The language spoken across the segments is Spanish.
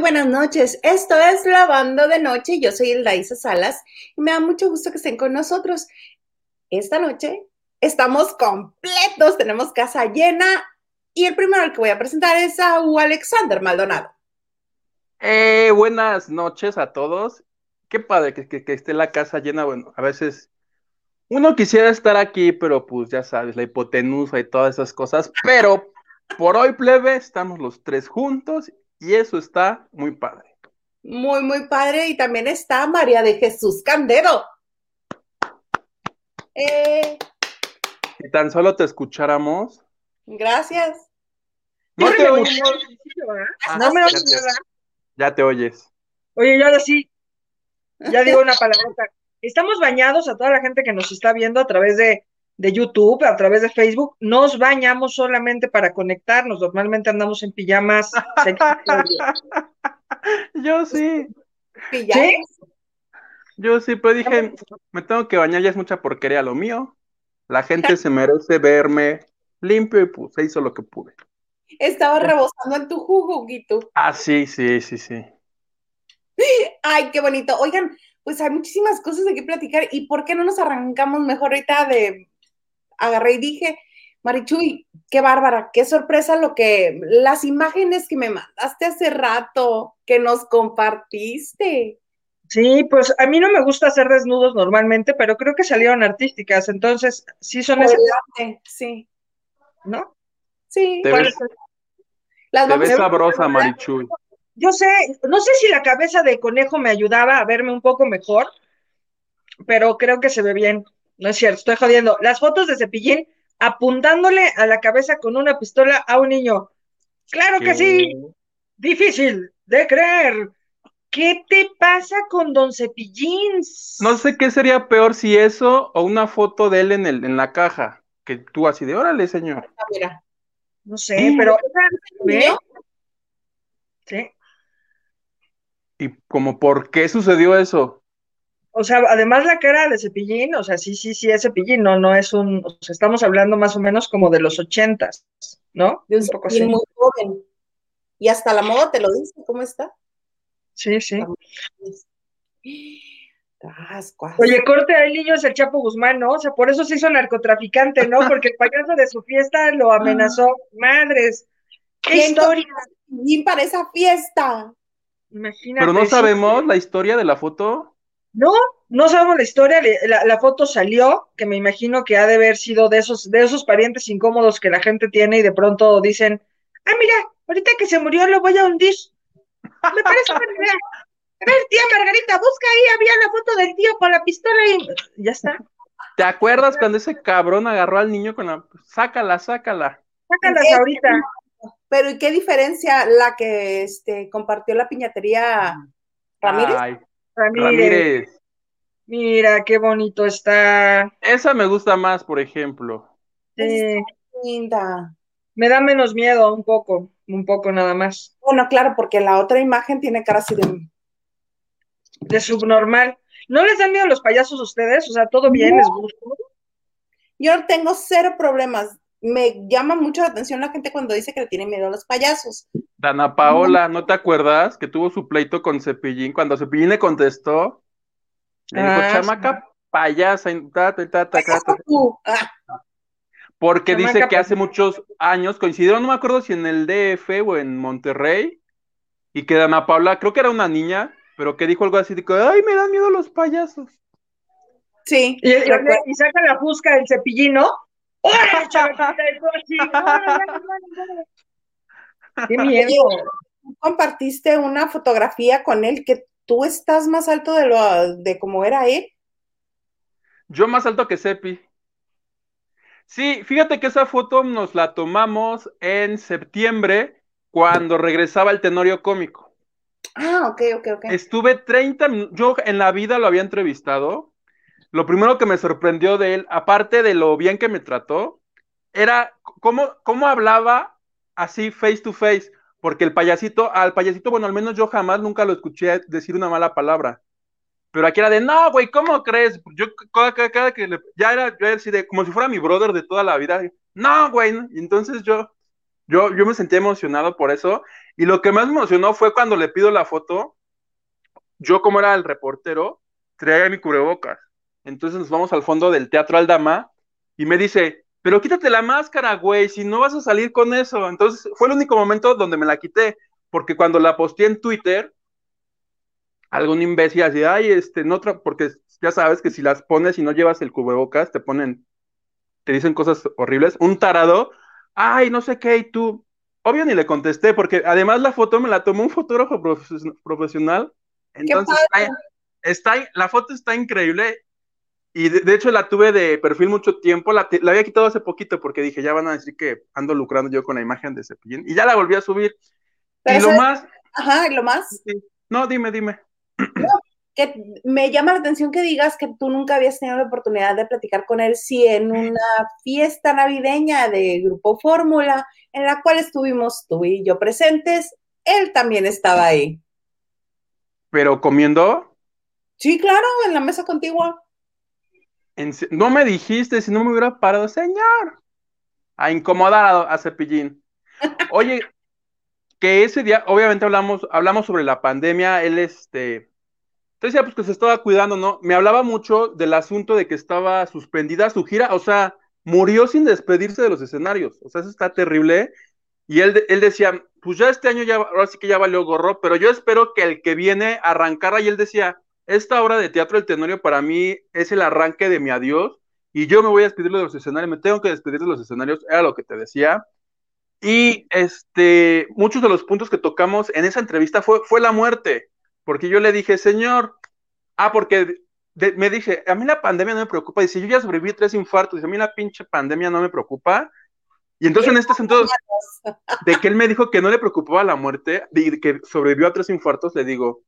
Buenas noches. Esto es Lavando de Noche. Yo soy Eldaisa Salas y me da mucho gusto que estén con nosotros. Esta noche estamos completos, tenemos casa llena y el primero al que voy a presentar es a Alexander Maldonado. Eh, buenas noches a todos. Qué padre que, que, esté la casa llena. Bueno, a veces uno quisiera estar aquí, pero pues ya sabes, la hipotenusa y todas esas cosas. Pero por hoy, plebe, estamos los tres juntos y eso está muy padre. Muy, muy padre. Y también está María de Jesús Candero. Eh. Si tan solo te escucháramos. Gracias. No te oyes. Ah, no me oyes nada. Ya te oyes. Oye, yo ahora sí. Ya digo una palabrota. Estamos bañados a toda la gente que nos está viendo a través de de YouTube, a través de Facebook, nos bañamos solamente para conectarnos. Normalmente andamos en pijamas. Yo sí. ¿Sí? Yo sí, pero dije, me tengo que bañar, ya es mucha porquería lo mío. La gente se merece verme limpio y pues hizo lo que pude. Estaba rebosando en tu jugo, Guito. Ah, sí, sí, sí, sí. Ay, qué bonito. Oigan, pues hay muchísimas cosas de qué platicar. ¿Y por qué no nos arrancamos mejor ahorita de agarré y dije, Marichuy, qué bárbara, qué sorpresa lo que, las imágenes que me mandaste hace rato, que nos compartiste. Sí, pues a mí no me gusta hacer desnudos normalmente, pero creo que salieron artísticas, entonces sí son esas. Sí. ¿No? Sí. Te ves, te ves sabrosa, Marichuy. Yo sé, no sé si la cabeza de conejo me ayudaba a verme un poco mejor, pero creo que se ve bien. No es cierto, estoy jodiendo. Las fotos de Cepillín apuntándole a la cabeza con una pistola a un niño. Claro que sí. Difícil de creer. ¿Qué te pasa con Don Cepillín? No sé qué sería peor si eso o una foto de él en, el, en la caja. Que tú así de, órale, señor. Ah, mira. No sé, pero... Sí. ¿Y como por qué sucedió eso? O sea, además la cara de Cepillín, o sea, sí, sí, sí es Cepillín, no, no es un, o sea, estamos hablando más o menos como de los ochentas, ¿no? De un, poco así. muy joven. Y hasta la moda te lo dice, ¿cómo está? Sí, sí. Oye, corte ahí, niño es el Chapo Guzmán, ¿no? O sea, por eso se hizo narcotraficante, ¿no? Porque el payaso de su fiesta lo amenazó. Madres, qué historia. Y para esa fiesta. Imagínate. Pero no sabemos la historia de la foto. No, no sabemos la historia, la, foto salió, que me imagino que ha de haber sido de esos, de esos parientes incómodos que la gente tiene y de pronto dicen, ah, mira, ahorita que se murió lo voy a hundir. Me parece buena idea. A ver, tía Margarita, busca ahí, había la foto del tío con la pistola y ya está. ¿Te acuerdas cuando ese cabrón agarró al niño con la... Sácala, sácala. Sácala ahorita. Pero ¿y qué diferencia la que este, compartió la piñatería Ramírez? Ramírez. Mira, qué bonito está. Esa me gusta más, por ejemplo. Sí. linda. Me da menos miedo, un poco, un poco nada más. Bueno, claro, porque la otra imagen tiene cara así de... De subnormal. ¿No les dan miedo los payasos a ustedes? O sea, ¿todo bien? ¿Les gusta? Yo tengo cero problemas me llama mucho la atención la gente cuando dice que le tiene miedo a los payasos. Dana Paola, ¿no te acuerdas que tuvo su pleito con Cepillín? Cuando Cepillín le contestó, le dijo, ah, chamaca payasa, ta, ta, ta, ah. porque dice que hace muchos años coincidieron, no me acuerdo si en el DF o en Monterrey, y que Dana Paola, creo que era una niña, pero que dijo algo así, que, ay, me dan miedo los payasos. Sí. Y, y saca la fusca del cepillín, ¿no? ¡Qué miedo! Compartiste una fotografía con él que tú estás más alto de lo de como era él. Yo más alto que Sepi. Sí, fíjate que esa foto nos la tomamos en septiembre cuando regresaba el Tenorio Cómico. Ah, ok, ok, ok. Estuve 30 minutos, yo en la vida lo había entrevistado lo primero que me sorprendió de él, aparte de lo bien que me trató, era cómo, cómo hablaba así face to face, porque el payasito, al payasito, bueno, al menos yo jamás nunca lo escuché decir una mala palabra. Pero aquí era de, no, güey, ¿cómo crees? Yo cada, que ya era, yo era así de, como si fuera mi brother de toda la vida. No, güey, entonces yo, Yo, yo me sentí emocionado por eso. Y lo que más me emocionó fue cuando le pido la foto. Yo, como era el reportero, traía mi cubrebocas. Entonces nos vamos al fondo del Teatro Aldama y me dice, pero quítate la máscara, güey, si no vas a salir con eso. Entonces fue el único momento donde me la quité, porque cuando la posté en Twitter, algún imbécil así, ay, este, no, porque ya sabes que si las pones y no llevas el cubrebocas, te ponen, te dicen cosas horribles. Un tarado, ay, no sé qué, y tú, obvio ni le contesté, porque además la foto me la tomó un fotógrafo profesional. Entonces, está, la foto está increíble y de, hecho la tuve de perfil mucho tiempo, la, la, había quitado hace poquito porque dije, ya van a decir que ando lucrando yo con la imagen de Cepillín, y ya la volví a subir. y lo más... Ajá, ¿y lo más? No, dime, dime. que me llama la atención que digas que tú nunca habías tenido la oportunidad de platicar con él, si en una fiesta navideña de Grupo Fórmula, en la cual estuvimos tú y yo presentes, él también estaba ahí. ¿Pero comiendo? Sí, claro, en la mesa contigua no me dijiste si no me hubiera parado, señor, a incomodar a, Cepillín. Oye, que ese día, obviamente hablamos, hablamos sobre la pandemia, él este, decía pues que se estaba cuidando, ¿no? Me hablaba mucho del asunto de que estaba suspendida su gira, o sea, murió sin despedirse de los escenarios, o sea, eso está terrible. Y él, él decía, pues ya este año ya, ahora sí que ya valió gorro, pero yo espero que el que viene arrancara, y él decía, esta obra de teatro El Tenorio para mí es el arranque de mi adiós y yo me voy a despedir de los escenarios, me tengo que despedir de los escenarios, era lo que te decía. Y este, muchos de los puntos que tocamos en esa entrevista fue, fue la muerte, porque yo le dije, señor, ah, porque me dije, a mí la pandemia no me preocupa, dice, yo ya sobreviví tres infartos, dice, a mí la pinche pandemia no me preocupa. Y entonces en este sentido, de que él me dijo que no le preocupaba la muerte, de que sobrevivió a tres infartos, le digo,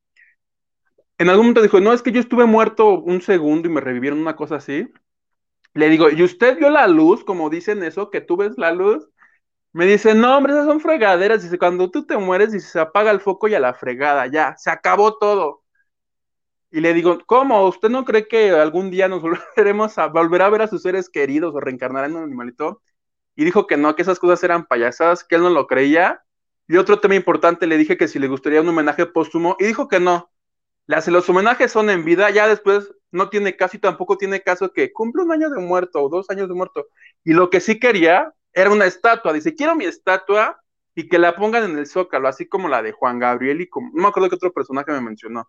en algún momento dijo, no, es que yo estuve muerto un segundo y me revivieron una cosa así. Le digo, ¿y usted vio la luz, como dicen eso, que tú ves la luz? Me dice, no, hombre, esas son fregaderas. Dice, cuando tú te mueres, dice, se apaga el foco y a la fregada, ya, se acabó todo. Y le digo, ¿cómo? ¿Usted no cree que algún día nos volveremos a volver a ver a sus seres queridos o reencarnar en un animalito? Y dijo que no, que esas cosas eran payasadas, que él no lo creía. Y otro tema importante, le dije que si le gustaría un homenaje póstumo, y dijo que no, los homenajes son en vida, ya después no tiene caso y tampoco tiene caso que cumple un año de muerto o dos años de muerto. Y lo que sí quería era una estatua. Dice, quiero mi estatua y que la pongan en el zócalo, así como la de Juan Gabriel y como, no me acuerdo qué otro personaje me mencionó.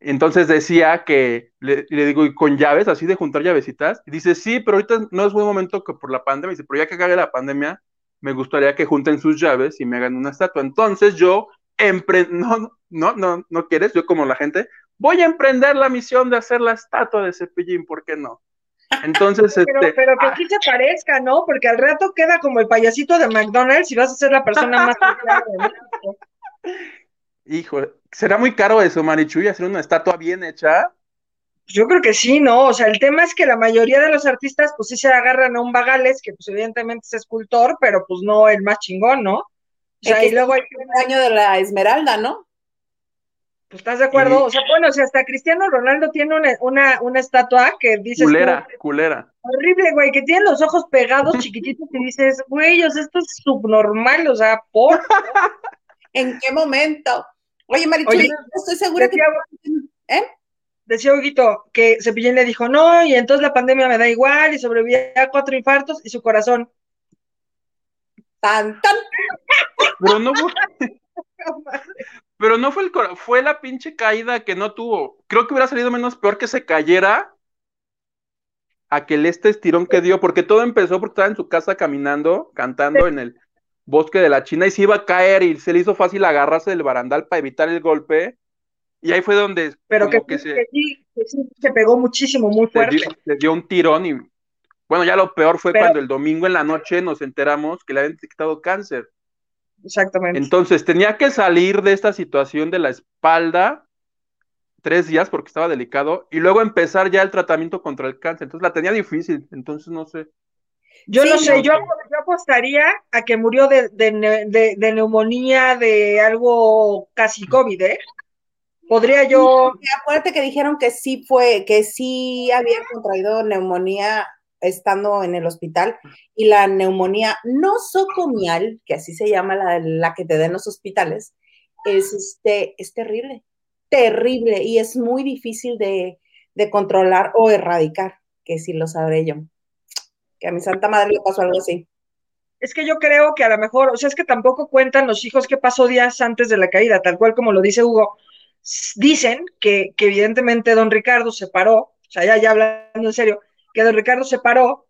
Entonces decía que, le, digo, y con llaves, así de juntar llavecitas, y dice, sí, pero ahorita no es buen momento que por la pandemia, dice, pero ya que acabe la pandemia, me gustaría que junten sus llaves y me hagan una estatua. Entonces yo no, no, no, no quieres, yo como la gente, voy a emprender la misión de hacer la estatua de Cepillín, ¿por qué no? Entonces, pero, este, pero que aquí se parezca, ¿no? Porque al rato queda como el payasito de McDonald's y vas a ser la persona más de Hijo, ¿será muy caro eso, Marichuy, hacer una estatua bien hecha? Yo creo que sí, ¿no? O sea, el tema es que la mayoría de los artistas, pues sí se agarran a un Bagales, que pues evidentemente es escultor, pero pues no el más chingón, ¿no? O sea, y luego el año de la Esmeralda, ¿no? Pues, ¿Estás de acuerdo? O sea, bueno, o sea, hasta Cristiano Ronaldo tiene una, una, una estatua que dice. Culera, culera. Horrible, güey, que tiene los ojos pegados chiquititos y dices, güey, o sea, esto es subnormal, o sea, por. ¿En qué momento? Oye, Marichuy, estoy segura que. ¿Eh? Decía Huguito que Cepillín le dijo, no, y entonces la pandemia me da igual, y sobrevivió a cuatro infartos, y su corazón. Tan, tan. Pero no fue, pero no fue el fue la pinche caída que no tuvo. Creo que hubiera salido menos peor que se cayera a que el este estirón que dio, porque todo empezó porque estaba en su casa caminando, cantando en el bosque de la China y se iba a caer y se le hizo fácil agarrarse del barandal para evitar el golpe. Y ahí fue donde pero que, se, sí, se pegó muchísimo, muy fuerte. Se dio, un tirón y bueno, ya lo peor fue cuando el domingo en la noche nos enteramos que le habían detectado cáncer. Exactamente. Entonces tenía que salir de esta situación de la espalda tres días porque estaba delicado y luego empezar ya el tratamiento contra el cáncer. Entonces la tenía difícil, entonces no sé. Yo no sé, yo, apostaría a que murió de, neumonía, de algo casi COVID, ¿eh? Podría yo. acuérdate que dijeron que sí fue, que sí había contraído neumonía estando en el hospital y la neumonía nosocomial, que así se llama la, la que te den los hospitales, es, este, es terrible, terrible y es muy difícil de, de controlar o erradicar, que sí lo sabré yo. Que a mi santa madre le pasó algo así. Es que yo creo que a lo mejor, o sea, es que tampoco cuentan los hijos qué pasó días antes de la caída, tal cual como lo dice Hugo. Dicen que, que evidentemente don Ricardo se paró, o sea, ya, ya hablando en serio, que don Ricardo se paró,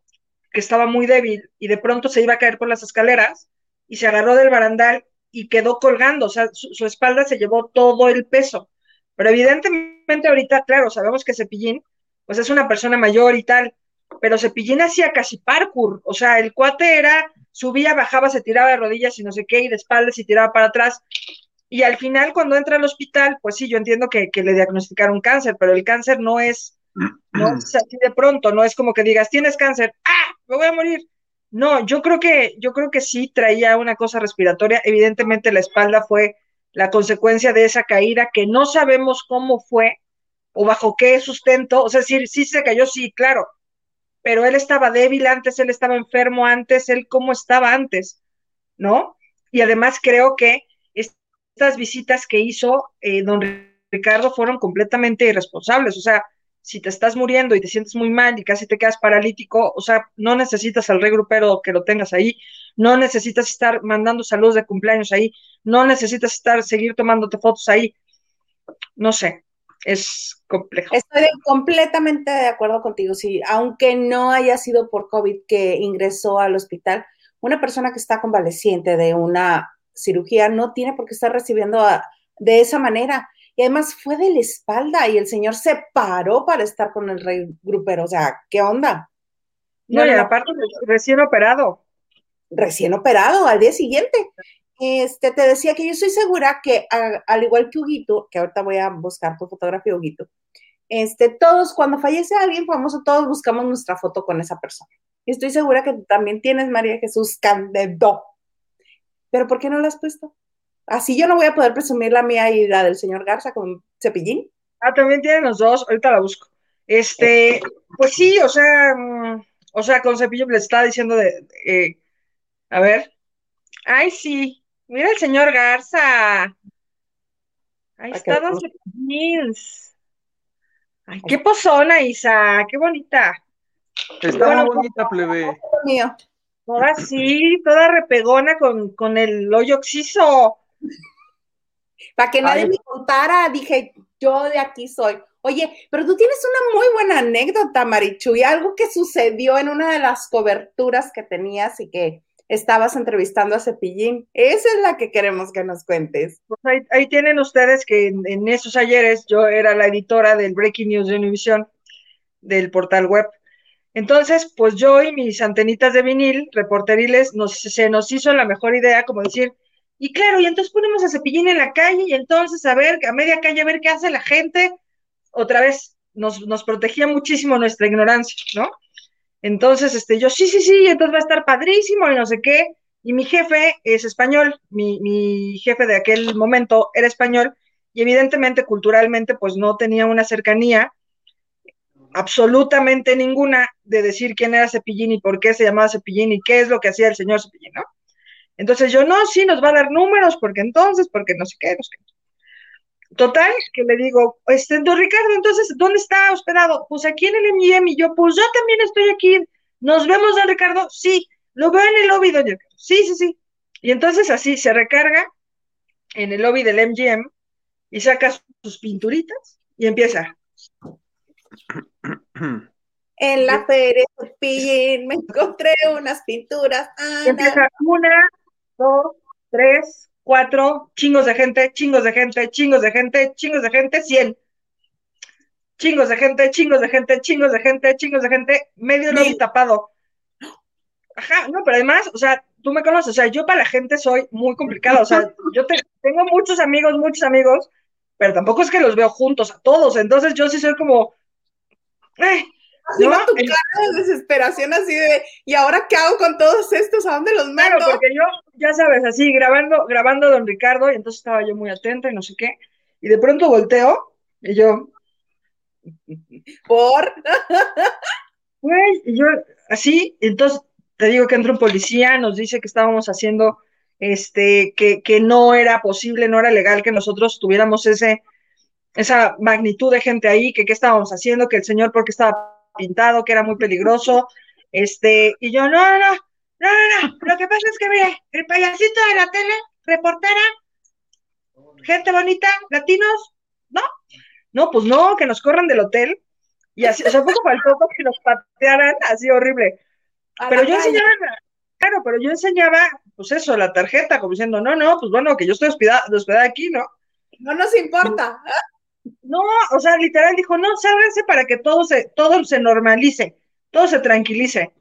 que estaba muy débil y de pronto se iba a caer por las escaleras y se agarró del barandal y quedó colgando, o sea, su, espalda se llevó todo el peso. Pero evidentemente ahorita, claro, sabemos que Cepillín, pues es una persona mayor y tal, pero Cepillín hacía casi parkour, o sea, el cuate era, subía, bajaba, se tiraba de rodillas y no sé qué, y de espaldas y tiraba para atrás. Y al final, cuando entra al hospital, pues sí, yo entiendo que, que le diagnosticaron cáncer, pero el cáncer no es, no así de pronto, no es como que digas, tienes cáncer, ¡ah! Me voy a morir. No, yo creo que, yo creo que sí traía una cosa respiratoria. Evidentemente la espalda fue la consecuencia de esa caída que no sabemos cómo fue o bajo qué sustento. O sea, sí, sí se cayó, sí, claro. Pero él estaba débil antes, él estaba enfermo antes, él cómo estaba antes, ¿no? Y además creo que estas visitas que hizo eh, don Ricardo fueron completamente irresponsables. O sea, si te estás muriendo y te sientes muy mal y casi te quedas paralítico, o sea, no necesitas al regrupero que lo tengas ahí, no necesitas estar mandando saludos de cumpleaños ahí, no necesitas estar, seguir tomándote fotos ahí. No sé, es complejo. Estoy completamente de acuerdo contigo, sí, aunque no haya sido por COVID que ingresó al hospital, una persona que está convaleciente de una cirugía no tiene por qué estar recibiendo de esa manera y además fue de la espalda y el señor se paró para estar con el rey grupero. O sea, ¿qué onda? No, y aparte recién operado. Recién operado, al día siguiente. Este, te decía que yo estoy segura que, al igual que Huguito, que ahorita voy a buscar tu fotografía, Huguito, este, todos, cuando fallece alguien famoso, todos buscamos nuestra foto con esa persona. Y estoy segura que también tienes, María Jesús Candedo. Pero ¿por qué no la has puesto? Así yo no voy a poder presumir la mía y la del señor Garza con cepillín. Ah, también tienen los dos, ahorita la busco. Este, pues sí, o sea, mm, o sea, con cepillo le está diciendo de, eh, a ver, ay sí, mira el señor Garza. Ahí está Don Cepillins. Ay, qué pozona, Isa, qué bonita. Está muy bonita, plebe. Mío. Toda sí, toda repegona con, con el hoyo oxiso. Para que nadie me contara, dije, yo de aquí soy. Oye, pero tú tienes una muy buena anécdota, Marichu, y algo que sucedió en una de las coberturas que tenías y que estabas entrevistando a Cepillín. Esa es la que queremos que nos cuentes. Pues ahí, tienen ustedes que en, esos ayeres yo era la editora del Breaking News de Univision, del portal web. Entonces, pues yo y mis antenitas de vinil, reporteriles, nos, se nos hizo la mejor idea, como decir, y claro, y entonces ponemos a Cepillín en la calle y entonces a ver, a media calle, a ver qué hace la gente. Otra vez, nos, nos protegía muchísimo nuestra ignorancia, ¿no? Entonces, este, yo, sí, sí, sí, entonces va a estar padrísimo y no sé qué. Y mi jefe es español, mi, mi jefe de aquel momento era español y evidentemente culturalmente pues no tenía una cercanía absolutamente ninguna de decir quién era Cepillín y por qué se llamaba Cepillín y qué es lo que hacía el señor Cepillín, ¿no? Entonces yo, no, sí, nos va a dar números, porque entonces, porque no sé qué, no sé qué. Total, que le digo, este, don Ricardo, entonces, ¿dónde está hospedado? Pues aquí en el MGM, y yo, pues yo también estoy aquí. ¿Nos vemos, don Ricardo? Sí, lo veo en el lobby, don Ricardo. Sí, sí, sí. Y entonces así se recarga en el lobby del MGM y saca sus pinturitas y empieza. En la feria Pillín me encontré unas pinturas. empieza una, dos, tres, cuatro, chingos de gente, chingos de gente, chingos de gente, chingos de gente, cien. Chingos de gente, chingos de gente, chingos de gente, chingos de gente, medio lobby tapado. Ajá, no, pero además, o sea, tú me conoces, o sea, yo para la gente soy muy complicada, o sea, yo tengo muchos amigos, muchos amigos, pero tampoco es que los veo juntos a todos, entonces yo sí soy como, eh, Así ¿no? tu cara de desesperación así de, ¿y ahora qué hago con todos estos? ¿A dónde los mando? Claro, porque yo, ya sabes, así grabando, grabando a don Ricardo, y entonces estaba yo muy atenta y no sé qué, y de pronto volteo, y yo, ¿por? Güey, y yo, así, entonces te digo que entra un policía, nos dice que estábamos haciendo, este, que, que no era posible, no era legal que nosotros tuviéramos ese, esa magnitud de gente ahí, que qué estábamos haciendo, que el señor porque estaba pintado, que era muy peligroso, este, y yo, no, no, no, no, no, no, lo que pasa es que, mire, el payasito de la tele, reportera, gente bonita, latinos, ¿no? No, pues no, que nos corran del hotel, y así, o sea, poco faltó que nos patearan, así horrible. pero yo enseñaba, claro, pero yo enseñaba, pues eso, la tarjeta, como diciendo, no, no, pues bueno, que yo estoy hospedada, hospedada aquí, ¿no? No nos importa. No, o sea, literal dijo, no, sálganse para que todo se, todo se normalice, todo se tranquilice.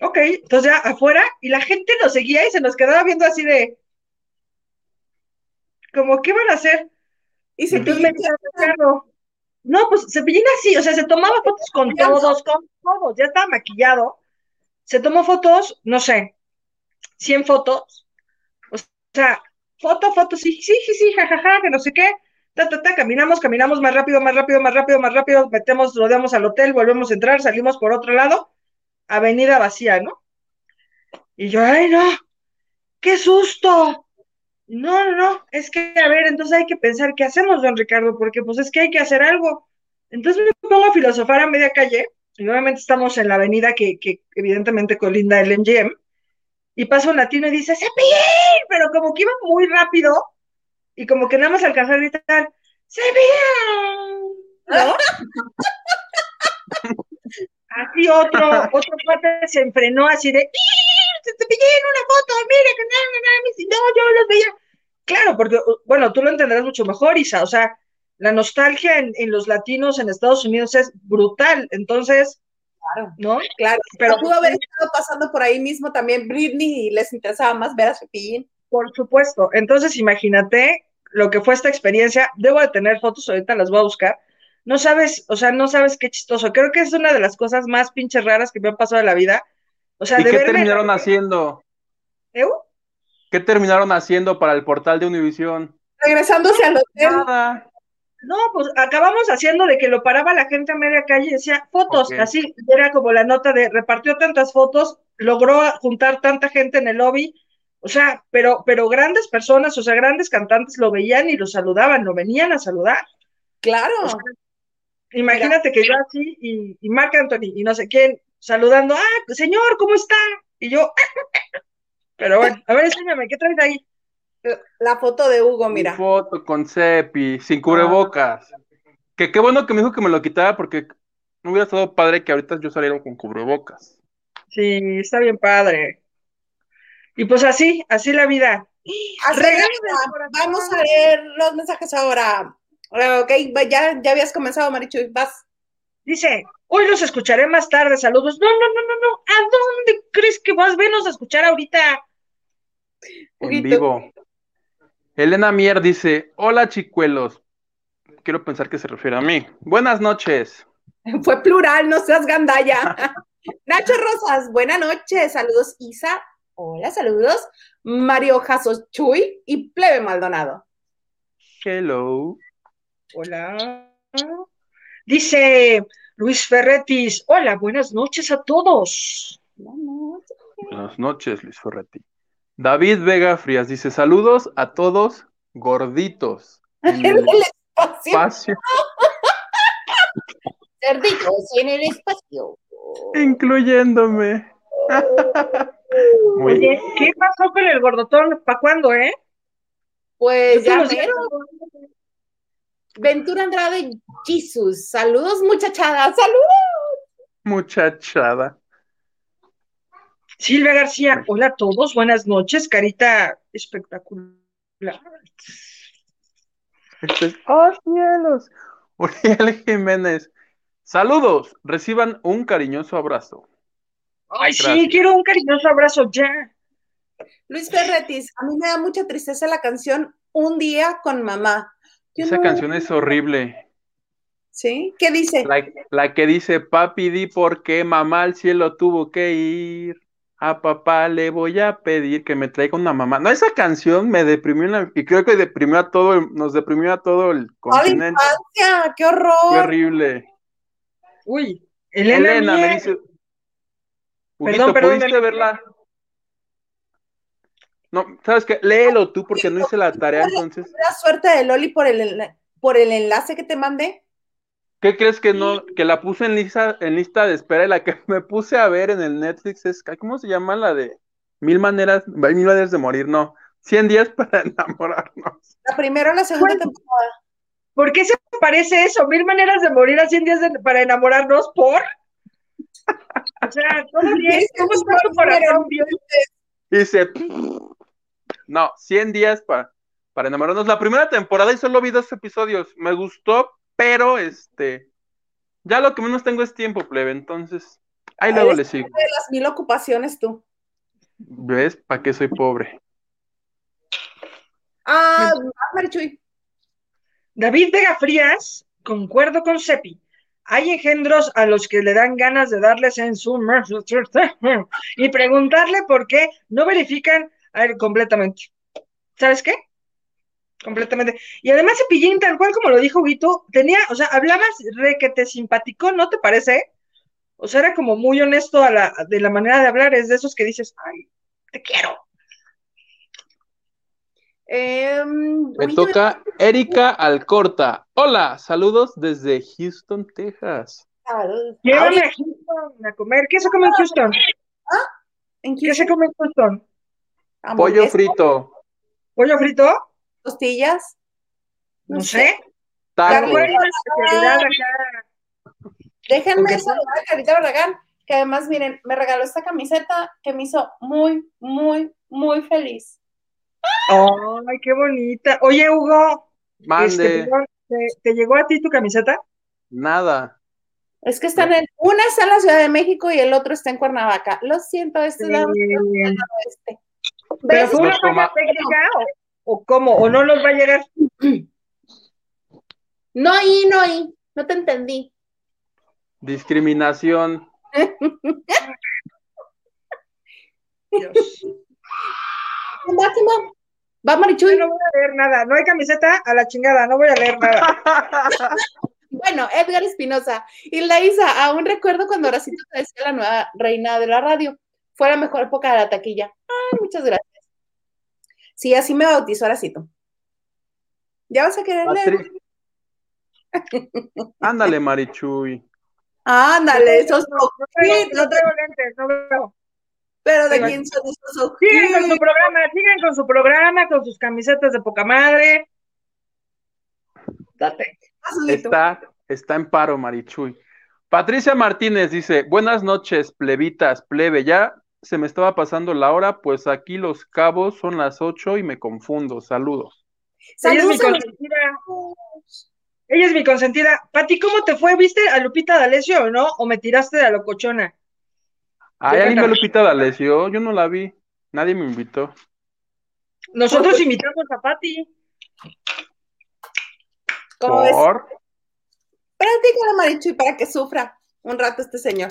Ok, entonces ya afuera, y la gente nos seguía y se nos quedaba viendo así de, como, ¿qué van a hacer? Y se me no, pues Cepillín así, o sea, se tomaba fotos con todos, con todos, ya estaba maquillado. Se tomó fotos, no sé, 100 fotos. O sea, foto, foto, sí, sí, sí, sí, jajaja, que no sé qué. Ta, ta, ta, caminamos, caminamos más rápido, más rápido, más rápido, más rápido, metemos, rodeamos al hotel, volvemos a entrar, salimos por otro lado, avenida vacía, ¿no? Y yo, ay, no, qué susto. No, no, no, es que, a ver, entonces hay que pensar qué hacemos, don Ricardo, porque pues es que hay que hacer algo. Entonces me pongo a filosofar a media calle, y nuevamente estamos en la avenida que, que evidentemente colinda el MGM, y pasa un latino y dice, ¡Cepillín! Pero como que iba muy rápido, y como que nada más alcanzó a gritar, ¡Cepillín! ¿No? así otro, otro cuate se enfrenó así de, te pillé una foto, mire, que no, no, no, yo los veía. Claro, porque, bueno, tú lo entenderás mucho mejor, Isa, o sea, la nostalgia en, en los latinos en Estados Unidos es brutal, entonces, Claro, ¿no? Claro, pero pudo haber estado pasando por ahí mismo también Britney y les interesaba más ver a Cepillín. Por supuesto. Entonces, imagínate lo que fue esta experiencia. Debo de tener fotos, ahorita las voy a buscar. No sabes, o sea, no sabes qué chistoso. Creo que es una de las cosas más pinches raras que me han pasado en la vida. O sea, ¿Y qué terminaron haciendo? ¿Eh? ¿Qué terminaron haciendo para el portal de Univisión? Regresándose al hotel. Nada. No, pues acabamos haciendo de que lo paraba la gente a media calle y decía fotos, así era como la nota de repartió tantas fotos, logró juntar tanta gente en el lobby, o sea, pero, pero grandes personas, o sea, grandes cantantes lo veían y lo saludaban, lo venían a saludar. Claro. imagínate que yo así y, y Marc Anthony y no sé quién saludando, ah, señor, ¿cómo está? Y yo, pero bueno, a ver, enséñame, ¿qué traes ahí? La foto de Hugo, mira. foto con Cepi, sin cubrebocas. Que qué bueno que me dijo que me lo quitara porque no hubiera estado padre que ahorita yo saliera con cubrebocas. Sí, está bien padre. Y pues así, así la vida. Vamos a leer los mensajes ahora. Ok, ya, ya habías comenzado, Marichu, vas. Dice, hoy los escucharé más tarde, saludos. No, no, no, no, no. ¿A dónde crees que vas? Venos a escuchar ahorita. En vivo. Elena Mier dice, hola chicuelos. Quiero pensar que se refiere a mí. Buenas noches. Fue plural, no seas gandalla. Nacho Rosas, buenas noches. Saludos, Isa. Hola, saludos. Mario Jasos Chuy y Plebe Maldonado. Hello. Hola. Dice Luis Ferretis, hola, buenas noches a todos. Buenas noches, Luis Ferretti. David Vega Frías dice: Saludos a todos gorditos. En el, espacio. Cerditos en el espacio. Incluyéndome. Oye, ¿qué pasó con el gordotón? ¿Para cuándo, eh? Pues ya Ventura Andrade Jesus. Saludos, muchachada. Saludos. Muchachada. Silvia García, hola a todos, buenas noches, carita espectacular. ¡Oh, cielos! Uriel Jiménez, saludos, reciban un cariñoso abrazo. Ay, sí, quiero un cariñoso abrazo ya. Luis Ferretis, a mí me da mucha tristeza la canción Un día con mamá. Esa canción es horrible. ¿Sí? ¿Qué dice? La, la, que dice, papi, di por qué mamá al cielo tuvo que ir a papá le voy a pedir que me traiga una mamá. No, esa canción me deprimió y creo que deprimió a todo, nos deprimió a todo el continente. Infancia, ¡Qué horror! Qué horrible. Uy, Elena, me dice, Huguito, ¿pudiste verla? No, ¿sabes qué? Léelo tú porque no hice la tarea entonces. La suerte de Loli por el, por el enlace que te mandé. ¿Qué crees que no? Que la puse en lista, en lista de espera y la que me puse a ver en el Netflix es, ¿cómo se llama la de Mil maneras, mil maneras de morir? No, 100 días para enamorarnos. La primera o la segunda temporada. ¿Por qué se parece eso? Mil maneras de morir a 100 días para enamorarnos, ¿por? O sea, ¿cómo, bien? ¿Cómo está tu corazón? Dice, no, 100 días para, para enamorarnos. La primera temporada y solo vi dos episodios. Me gustó, pero este, ya lo que menos tengo es tiempo, plebe. Entonces, ahí luego le sigo. De las mil ocupaciones tú. ¿Ves? ¿Para qué soy pobre? Ah, Marichuy. David Vega Frías, concuerdo con Sepi. Hay engendros a los que le dan ganas de darles en su y preguntarle por qué no verifican a él completamente. ¿Sabes qué? Completamente. Y además Cepillín, tal cual como lo dijo Guito, tenía, o sea, hablabas re que te simpático, ¿no te parece? O sea, era como muy honesto a la, de la manera de hablar, es de esos que dices, ay, te quiero. Em, Me toca Erika Alcorta. Hola, saludos desde Houston, Texas. Llévame a Houston a comer. ¿Qué se come en Houston? ¿Ah? ¿Qué se come en Houston? Pollo frito. ¿Pollo frito? ¿Costillas? No, sé. Tacos. Déjenme saludar a Carita Barragán, que además, miren, me regaló esta camiseta que me hizo muy, muy, muy feliz. ¡Ay, qué bonita! Oye, Hugo, Mande. Este, ¿te, llegó a ti tu camiseta? Nada. Es que están en, una está en la Ciudad de México y el otro está en Cuernavaca. Lo siento, este es la este. ¿Pero fue una falla técnica o, o, cómo? ¿O no nos va a llegar? No y no y, no te entendí. Discriminación. Dios. Máximo. Va, Marichuy. no voy a leer nada. No hay camiseta a la chingada. No voy a leer nada. bueno, Edgar Espinosa. Y la Isa, aún recuerdo cuando Horacito te decía la nueva reina de la radio. Fue la mejor época de la taquilla. Ay, muchas gracias. Sí, así me bautizó Horacito. ¿Ya vas a querer leer? Ándale, Marichuy. Ándale, esos no, no, traigo lentes, no veo. Pero de quién son. Sigan con su programa, sigan con su programa, con sus camisetas de poca madre. Date. Está, está en paro, Marichuy. Patricia Martínez dice: Buenas noches, plebitas, plebe. Ya se me estaba pasando la hora, pues aquí los cabos son las ocho y me confundo. Saludos. Ella es mi consentida. Ella es mi consentida. Pati, ¿cómo te fue? ¿Viste a Lupita D'Alessio o no? ¿O me tiraste de la locochona? Ay, alguien me Lupita D'Alessio, yo no la vi, nadie me invitó. Nosotros invitamos a Pati. ¿Cómo ves? Practícala, Marichuy, para que sufra un rato este señor.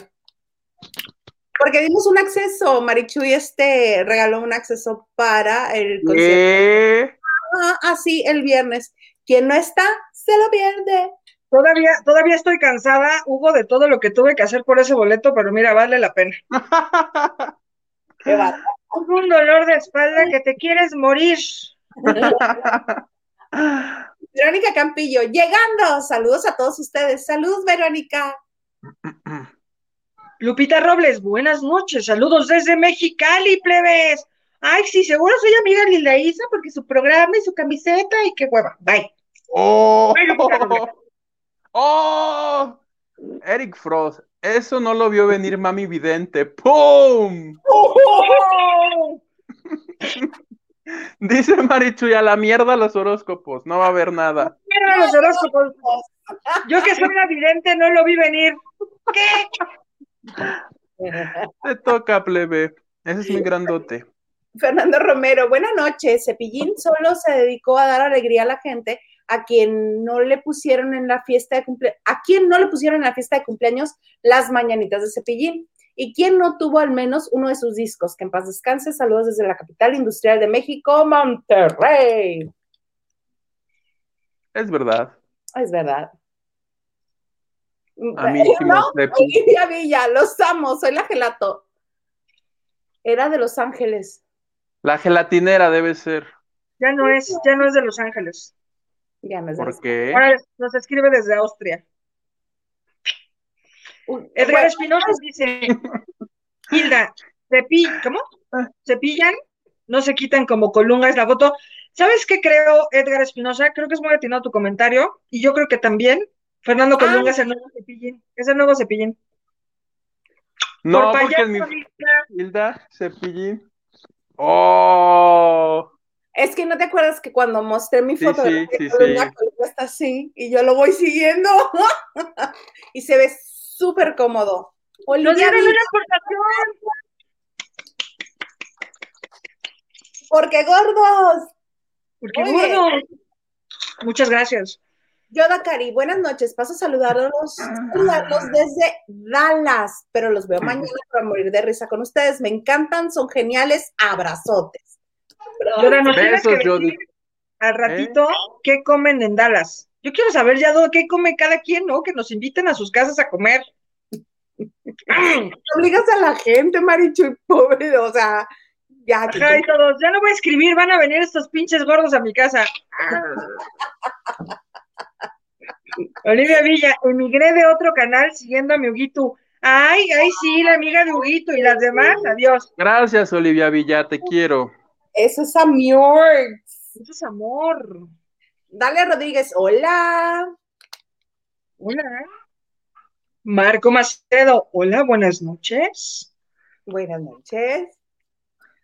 Porque dimos un acceso, Marichuy este regaló un acceso para el concierto. Ah, ah, sí, el viernes. Quien no está, se lo pierde. Todavía, todavía estoy cansada, Hugo, de todo lo que tuve que hacer por ese boleto, pero mira, vale la pena. Qué Un dolor de espalda que te quieres morir. Verónica Campillo, llegando. Saludos a todos ustedes. Saludos, Verónica. Lupita Robles, buenas noches. Saludos desde Mexicali, plebes. Ay, sí, seguro soy amiga de Lila Isa porque su programa y su camiseta y qué hueva. Bye. Oh. ¡Oh! Eric Frost, eso no lo vio venir Mami Vidente. ¡Pum! ¡Oh! Dice Marichuy, a la mierda los horóscopos, no va a haber nada. Mierda los horóscopos. Yo que soy la vidente no lo vi venir. ¿Qué? Te toca, plebe. Ese es mi grandote. Fernando Romero, buenas noches. Cepillín solo se dedicó a dar alegría a la gente a quien no le pusieron en la fiesta de cumpleaños, a quien no le pusieron en la fiesta de cumpleaños las mañanitas de Cepillín. ¿Y quién no tuvo al menos uno de sus discos? Que en paz descanse. Saludos desde la capital industrial de México, Monterrey. Es verdad. Es verdad. Amiguísimos ¿No? Villa, los amo, soy la gelato. Era de Los Ángeles. La gelatinera debe ser. Ya no es, ya no es de Los Ángeles. Ya es ¿Por qué? Ahora nos escribe desde Austria. Edgar Bueno, Espinosa dice, Hilda, cepi ¿cómo? ¿Cepillan? No se quitan como colunga, es la foto. ¿Sabes qué creo, Edgar Espinosa? Creo que es muy atinado tu comentario, y yo creo que también Fernando Colunga Ah. es el nuevo cepillín, es el nuevo cepillín. No, Por porque en mi Hilda. Hilda Cepillín. ¡Oh! Es que no te acuerdas que cuando mostré mi Sí, foto sí, de sí. Colunga está así y yo lo voy siguiendo y se ve súper cómodo. Nos Olivia, dieron una exportación. porque gordos. Porque Muy bien. bueno. Muchas gracias. Yoda Cari, buenas noches. Paso a saludarlos, saludarlos desde Dallas, pero los veo mañana para morir de risa con ustedes. Me encantan, son geniales. Abrazotes. Ahora nos tienes Besos, que Jody. decir al ratito qué comen en Dallas. Yo quiero saber ya qué come cada quien, ¿no? Que nos inviten a sus casas a comer. obligas a la gente, Marichu, pobre, o sea, ya. Ajá, y todos, ya no voy a escribir, van a venir estos pinches gordos a mi casa. Olivia Villa, emigré de otro canal siguiendo a mi Huguito. Ay, ay, sí, la amiga de Huguito y las demás, adiós. Gracias, Olivia Villa, te quiero. Eso es amor. Eso es amor. Dale Rodríguez, hola. Hola. Marco Macedo, hola, buenas noches. Buenas noches.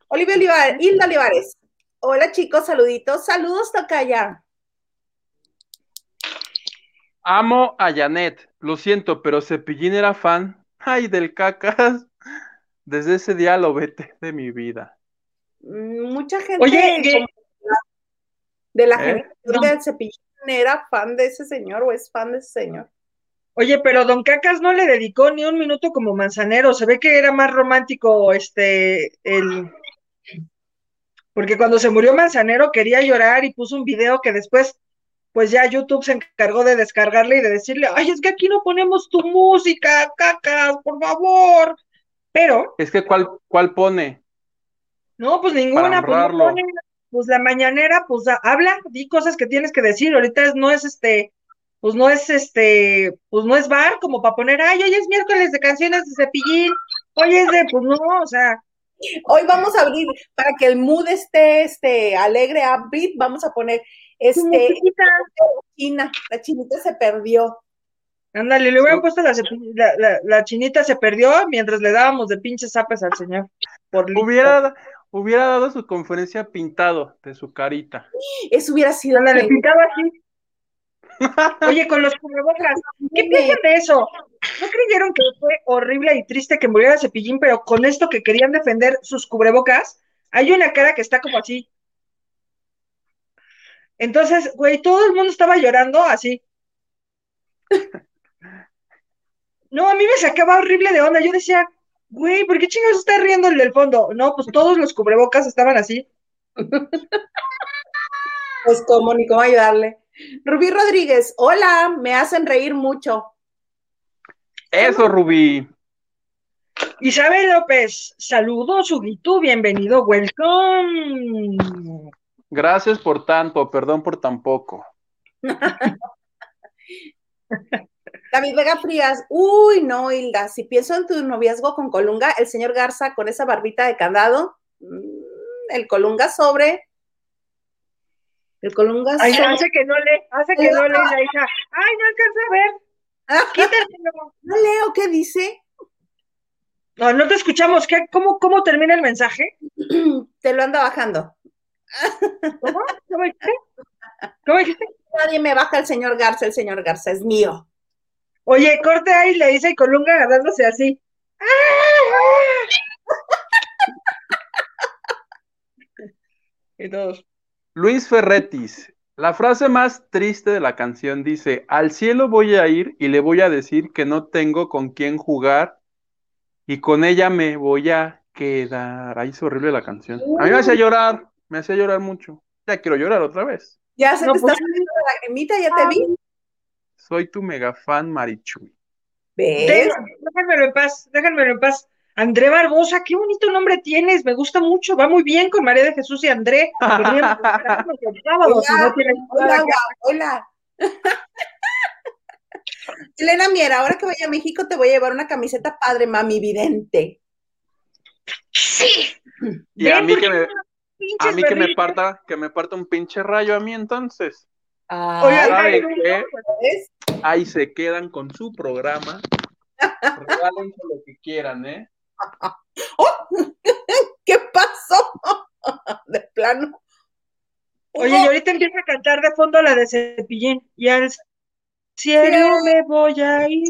Olivia Olivares, Hilda Olivares. Hola chicos, saluditos. Saludos, Tocaya. Amo a Janet, lo siento, pero Cepillín era fan. Ay, del cacas. Desde ese día lo vete de mi vida. Mucha gente de la ¿Eh? generación No. del cepillín era fan de ese señor o es fan de ese señor. Oye, pero Don Cacas no le dedicó ni un minuto como manzanero. Se ve que era más romántico, este, el. Porque cuando se murió Manzanero quería llorar y puso un video que después, pues ya YouTube se encargó de descargarle y de decirle, ay, es que aquí no ponemos tu música, Cacas, por favor. Pero, Es que, ¿cuál, cuál pone? No, pues ninguna, pues no pone, pues la mañanera, pues ha- habla, di cosas que tienes que decir. Ahorita es- no es este, pues no es este, pues no es bar como para poner, ay, hoy es miércoles de canciones de cepillín, hoy es de, pues no, o sea, Hoy vamos a abrir para que el mood esté este, alegre, upbeat. Vamos a poner este. China. La chinita se perdió. Ándale, le hubieran puesto la, la, la- la chinita se perdió mientras le dábamos de pinches zapes al señor. Por listo. Hubiera, hubiera dado su conferencia pintado de su carita. Eso hubiera sido. Ándale, genial. pintado así. Oye, con los cubrebocas, ¿qué piensan de eso? ¿No creyeron que fue horrible y triste que muriera Cepillín, pero con esto que querían defender sus cubrebocas, hay una cara que está como así? Entonces, güey, todo el mundo estaba llorando así. No, a mí me sacaba horrible de onda. Yo decía, güey, ¿por qué chingados está riendo el del fondo? No, pues todos los cubrebocas estaban así. Pues cómo, ni cómo ayudarle. Rubí Rodríguez, hola, me hacen reír mucho. Eso, Rubí. Isabel López, saludos, Huguito, bienvenido, welcome. Gracias por tanto, perdón por tan poco. David Vega Frías, uy, no, Hilda, si pienso en tu noviazgo con Colunga, el señor Garza con esa barbita de candado, mm, el Colunga sobre, el Colunga Ay, sobre, hace que no lee, hace que no lee la hija. Ay, no alcanza a ver, quítatelo. no leo qué dice, No, no te escuchamos, ¿Qué, cómo, ¿cómo termina el mensaje? te lo anda bajando. ¿Cómo? ¿Cómo dijiste? ¿Cómo dijiste? Nadie me baja el señor Garza, el señor Garza es mío. Oye, corte ahí, le dice Colunga agarrándose así. Y todos. Luis Ferretis, la frase más triste de la canción dice, al cielo voy a ir y le voy a decir que no tengo con quién jugar y con ella me voy a quedar. Ay, es horrible la canción. A mí me hacía llorar, me hacía llorar mucho. Ya quiero llorar otra vez. Ya se No, te pues- está saliendo la lagrimita, ya te vi. Soy tu mega fan, Marichuy. ¿Ves? Déjenmelo en paz, déjenmelo en paz. André Barbosa, qué bonito nombre tienes, me gusta mucho, va muy bien con María de Jesús y André. hola, hola, hola. Elena Miera, ahora que vaya a México te voy a llevar una camiseta padre, mami vidente. Sí. Y a mí que me, a mí que me parta, que me parta un pinche rayo a mí entonces. Oye, qué? Ahí se quedan con su programa. Regálense lo que quieran, ¿eh? ¡Oh! ¿Qué pasó? De plano. Oye, y ahorita empieza a cantar de fondo la de Cepillín. Y al cielo me voy a ir.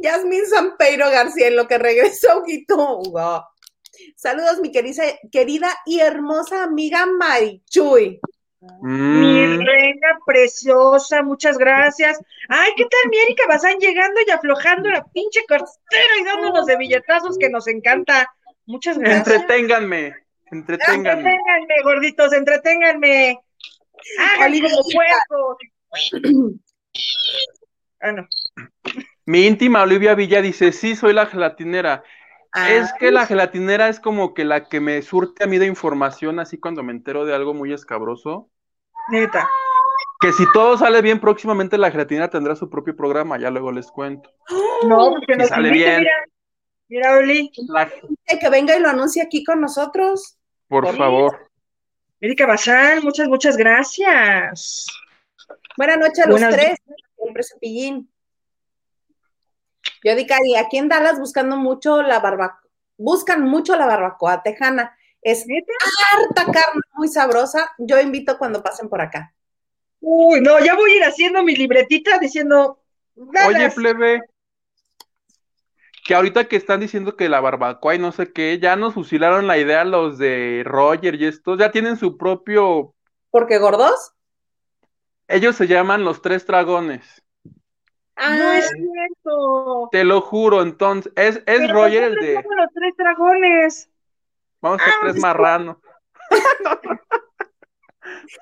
Yasmin Sampeiro García, en lo que regresó, Guito. Saludos, mi querida, querida y hermosa amiga Marichuy. Mi mm. reina preciosa, muchas gracias. Ay, ¿qué tal, mi Erika Bazán llegando y aflojando la pinche cartera y dándonos de billetazos que nos encanta? Muchas gracias. Entreténganme, entreténganme. Entreténganme, gorditos, entreténganme. Háganme como Ah, no. Mi íntima Olivia Villa dice, sí, soy la gelatinera. Es que la gelatinera es como que la que me surte a mí de información, así cuando me entero de algo muy escabroso. Neta. Que si todo sale bien, próximamente la gelatinera tendrá su propio programa, ya luego les cuento. No, porque no sale bien. Mira, Oli. Que venga y lo anuncie aquí con nosotros. Por, favor. Erika Bazán, muchas, muchas gracias. Buenas noches a los tres, siempre cepillín. Yo y aquí en Dallas buscando mucho la barbacoa, buscan mucho la barbacoa tejana. Es harta carne muy sabrosa. Yo invito cuando pasen por acá. Uy, no, ya voy a ir haciendo mi libretita diciendo. Oye, plebe, que ahorita que están diciendo que la barbacoa y no sé qué, ya nos fusilaron la idea los de Roger y estos, ya tienen su propio. ¿Por qué gordos? Ellos se llaman los tres dragones. Ah, no es cierto. Te lo juro, entonces, es, es Roger el de. los tres dragones. Vamos a ser ah, tres marranos. es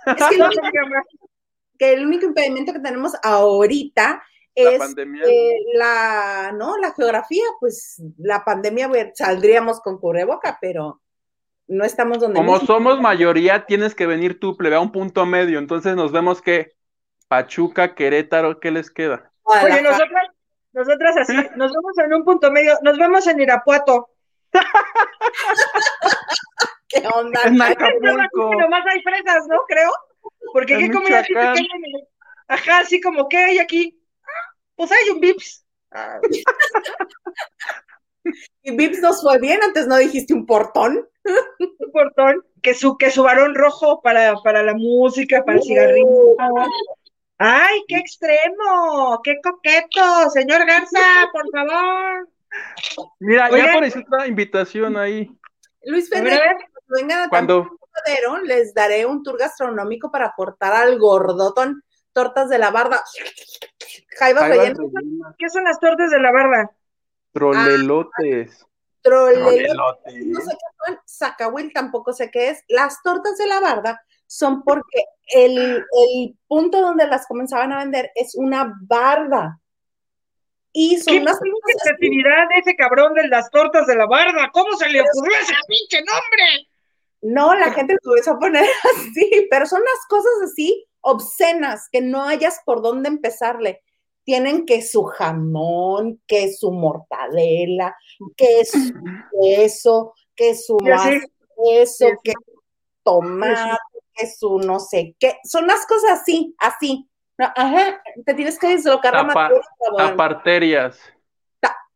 que el, único, impedimento que tenemos ahorita es la, ¿no? la geografía, pues la pandemia saldríamos con cubreboca, pero no estamos donde. Como somos mayoría, tienes que venir tú, plebe, a un punto medio. Entonces nos vemos que Pachuca, Querétaro, ¿qué les queda? Oye, nosotras, nosotras así, nos vemos en un punto medio, nos vemos en Irapuato. ¿Qué onda? En Acapulco. Nomás hay fresas, ¿no? Creo. Porque qué comida así Ajá, así como, ¿qué hay aquí? Pues hay un Vips. y Vips nos fue bien, antes no dijiste un portón. un portón, que su, que su varón rojo para, para la música, para el cigarrillo. ¡Ay, qué extremo! ¡Qué coqueto! Señor Garza, por favor. Mira, ya apareció otra invitación ahí. Luis Fernández, cuando vengan a ¿Cuándo? les daré un tour gastronómico para aportar al gordotón tortas de la barda. Jaibas ¿Qué son las tortas de la barda? Trolelotes. Ah, trolelotes. No sé qué son. Zacahuil tampoco sé qué es. Las tortas de la barda son porque el, punto donde las comenzaban a vender es una barda. Y son ¿Qué unas creatividad de ese cabrón de las tortas de la barda? ¿Cómo se le ocurrió ese pinche nombre? No, la gente lo comenzó a poner así, pero son las cosas así obscenas que no hayas por dónde empezarle. Tienen que su jamón, que su mortadela, que su queso, que su más queso, que tomate, que su no sé qué. Son las cosas así, así. ajá, te tienes que deslocar la materia. Aparterias.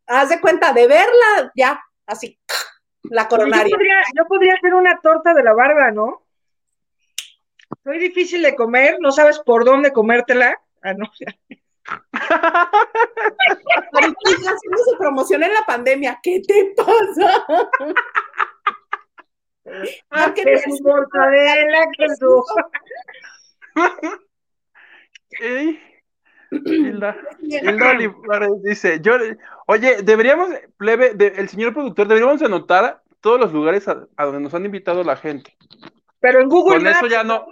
Haz de cuenta de verla, ya, así, la coronaria. Yo podría, hacer una torta de la barba, ¿no? Soy difícil de comer, no sabes por dónde comértela. Ah, no. se promoción en la pandemia. ¿Qué te pasa? Ah, que su mortadela, que su. Hilda, dice, yo, oye, deberíamos, plebe, el señor productor, deberíamos anotar todos los lugares a, donde nos han invitado la gente. Pero en Google Con eso ya no.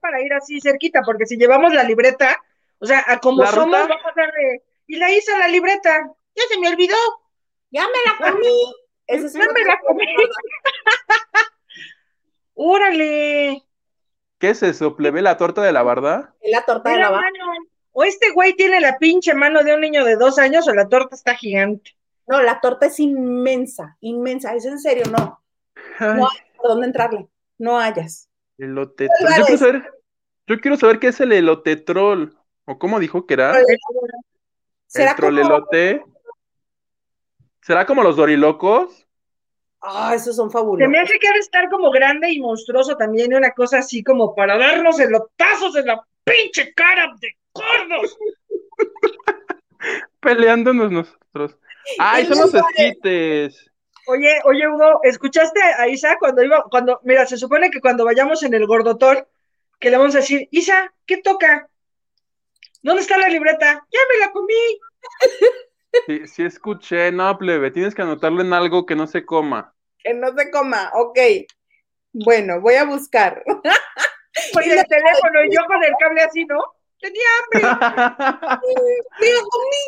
Para ir así cerquita, porque si llevamos la libreta, o sea, a como somos, vamos a de, y la hice la libreta. ya se me olvidó. Ya me la comí. Ese es ya me la comí. Órale. ¿Qué es eso? ¿Plebe la torta de la barda? La torta de la barda. O este güey tiene la pinche mano de un niño de dos años o la torta está gigante. No, la torta es inmensa, inmensa. Es en serio, no. No hay por dónde entrarle. No hayas. Elote. Yo quiero saber, yo quiero saber qué es el elotetrol. ¿O cómo dijo que era? ¿Será ¿El trolelote? ¿Será como los dorilocos? Ah, esos son fabulosos. Se me hace que debe estar como grande y monstruoso también, una cosa así como para darnos elotazos en la pinche cara de gordos. Peleándonos nosotros. ¡Ay, son los esquites! Oye, oye, Hugo, ¿escuchaste a Isa cuando iba, cuando, mira, se supone que cuando vayamos en el gordotor, que le vamos a decir, Isa, ¿qué toca? ¿Dónde está la libreta? Ya me la comí. Sí, sí escuché, no, plebe, tienes que anotarlo en algo que no se coma. Que no se coma, ok. Bueno, voy a buscar. Pues el teléfono y yo con el cable así, ¿no? Tenía hambre. me lo comí.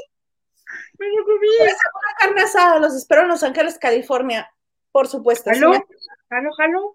Me lo comí. Una carne asada, los espero en Los Ángeles, California. Por supuesto. ¿Aló? ¿Aló, aló?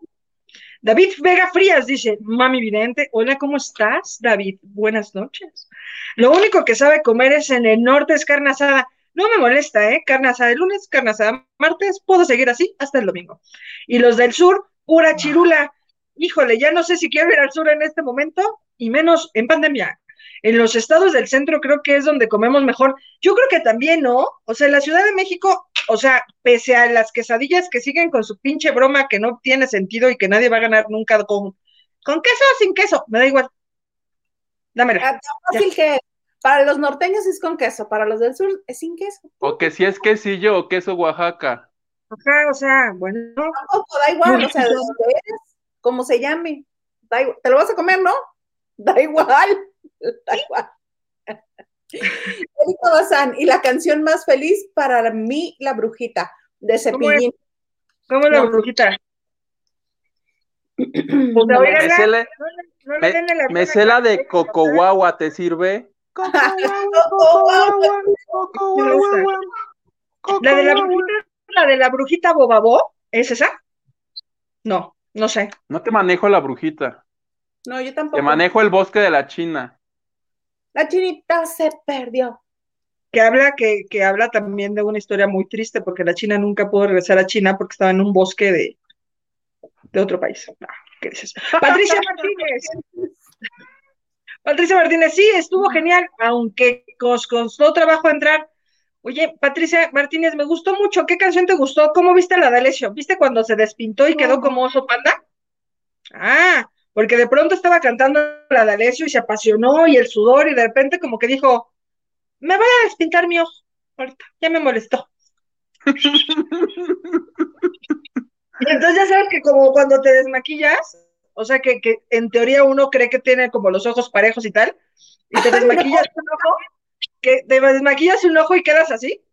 David Vega Frías dice, mami vidente, hola, ¿cómo estás, David? Buenas noches. Lo único que sabe comer es en el norte es carne asada. No me molesta, ¿eh? Carne asada el lunes, carne asada martes, puedo seguir así hasta el domingo. Y los del sur, pura chirula. Híjole, ya no sé si quiero ir al sur en este momento y menos en pandemia. En los estados del centro creo que es donde comemos mejor. Yo creo que también, ¿no? O sea, en la Ciudad de México, o sea, pese a las quesadillas que siguen con su pinche broma que no tiene sentido y que nadie va a ganar nunca con, con queso o sin queso, me da igual. Dámela. Ah, fácil que para los norteños es con queso, para los del sur es sin queso. O que si es quesillo o queso Oaxaca. Ajá, o sea, bueno. Tampoco, da igual, o sea, de eres, como se llame. Da igual. Te lo vas a comer, ¿no? Da igual. Da igual. Erika Bazán, y la canción más feliz para mí, La Brujita, de Cepillín. ¿Cómo es la brujita? me sé la de Cocohuahua, ¿te sirve? La de la brujita, la de la brujita Bobabó, ¿es esa? No, no sé. No te manejo la brujita. No, yo tampoco. Te manejo el bosque de la China. La chinita se perdió. Que habla, que, que habla también de una historia muy triste, porque la China nunca pudo regresar a China porque estaba en un bosque de, de otro país. ¿Qué dices? Patricia Martínez. Patricia Martínez, sí, estuvo genial, aunque costó trabajo entrar. Oye, Patricia Martínez, me gustó mucho. ¿Qué canción te gustó? ¿Cómo viste la de Alessio? ¿Viste cuando se despintó y quedó como oso panda? Ah, porque de pronto estaba cantando la de Alessio y se apasionó y el sudor y de repente como que dijo, me voy a despintar mi ojo. Ahorita, ya me molestó. y entonces ya sabes que como cuando te desmaquillas, o sea que, que, en teoría uno cree que tiene como los ojos parejos y tal, y te desmaquillas un ojo, que te desmaquillas un ojo y quedas así.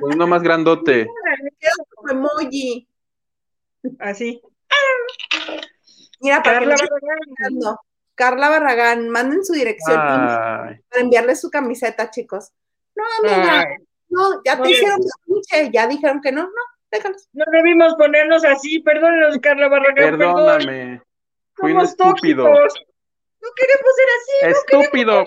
Con uno más grandote. emoji. Así. Mira, Carla Barragán. Carla Barragán, manden su dirección para enviarle su camiseta, chicos. No, amiga, no, ya te hicieron ya dijeron que no, no, no debimos ponernos así, perdónenos, Carla Barragán. Perdóname. Fui un estúpido. No queremos ser así. Estúpido.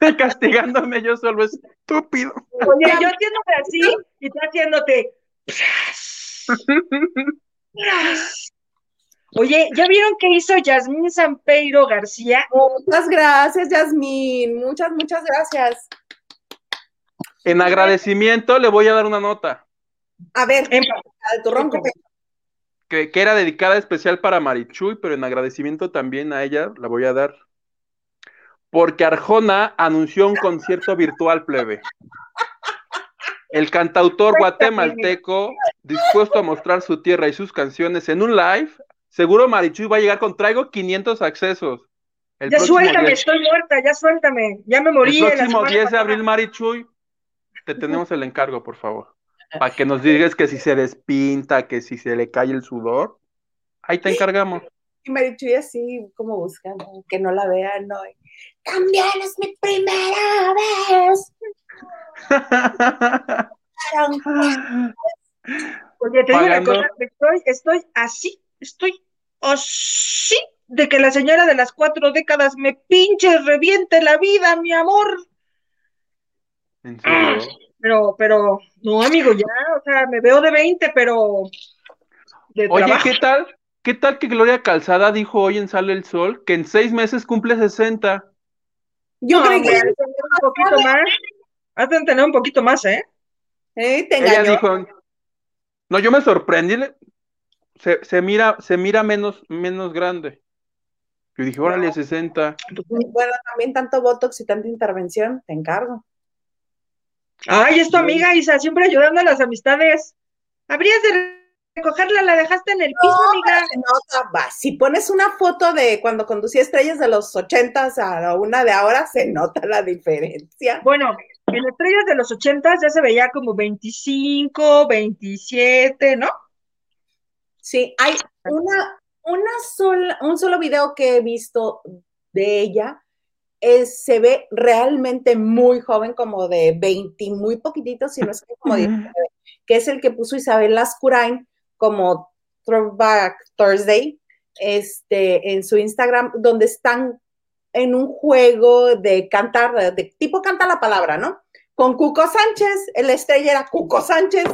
Estoy castigándome yo solo, estúpido. Oye, yo haciéndote así y tú haciéndote. Oye, ¿ya vieron qué hizo Yasmín Sampeiro García? Muchas gracias, Yasmín. Muchas, muchas gracias. En agradecimiento le voy a dar una nota. A ver, de tu ronco. Que, que, era dedicada especial para Marichuy, pero en agradecimiento también a ella la voy a dar. Porque Arjona anunció un concierto virtual plebe. El cantautor guatemalteco, dispuesto a mostrar su tierra y sus canciones en un live, seguro Marichuy va a llegar con traigo 500 accesos. ya suéltame, estoy muerta, ya suéltame, ya me morí. El próximo 10 de abril, Marichuy, te tenemos el encargo, por favor. Para que nos digas que si se despinta, que si se le cae el sudor, ahí te encargamos. Y Marichuy así como buscando, que no la vean, ¿no? también es mi primera vez. Oye, te digo una cosa, estoy, estoy así, estoy así de que la señora de las cuatro décadas me pinche, reviente la vida, mi amor. ¿En serio? Pero, pero, no, amigo, ya, o sea, me veo de 20, pero. Oye, ¿qué tal? ¿Qué tal que Gloria Calzada dijo hoy en Sale el Sol que en seis meses cumple 60? Yo creo que un poquito más. Has de tener un poquito más, ¿eh? ¿Eh? Te Ella dijo, no, yo me sorprendí, se, se mira, se mira menos, menos grande. Yo dije, órale, 60. Bueno, también tanto Botox y tanta intervención, te encargo. Ay, es tu amiga Isa, siempre ayudando a las amistades. Habrías de recogerla, la dejaste en el piso, amiga. Se nota, va. Si pones una foto de cuando conducía estrellas de los ochentas a una de ahora, se nota la diferencia. Bueno, en Estrellas de los ochentas ya se veía como 25, 27, ¿no? Sí, hay una, una sola, un solo video que he visto de ella. Es, se ve realmente muy joven, como de 20, muy poquitito, si no es que como 19, que es el que puso Isabel Lascurain como Throwback Thursday, este, en su Instagram, donde están en un juego de cantar, de, tipo canta la palabra, ¿no? Con Cuco Sánchez, el estrella era Cuco Sánchez.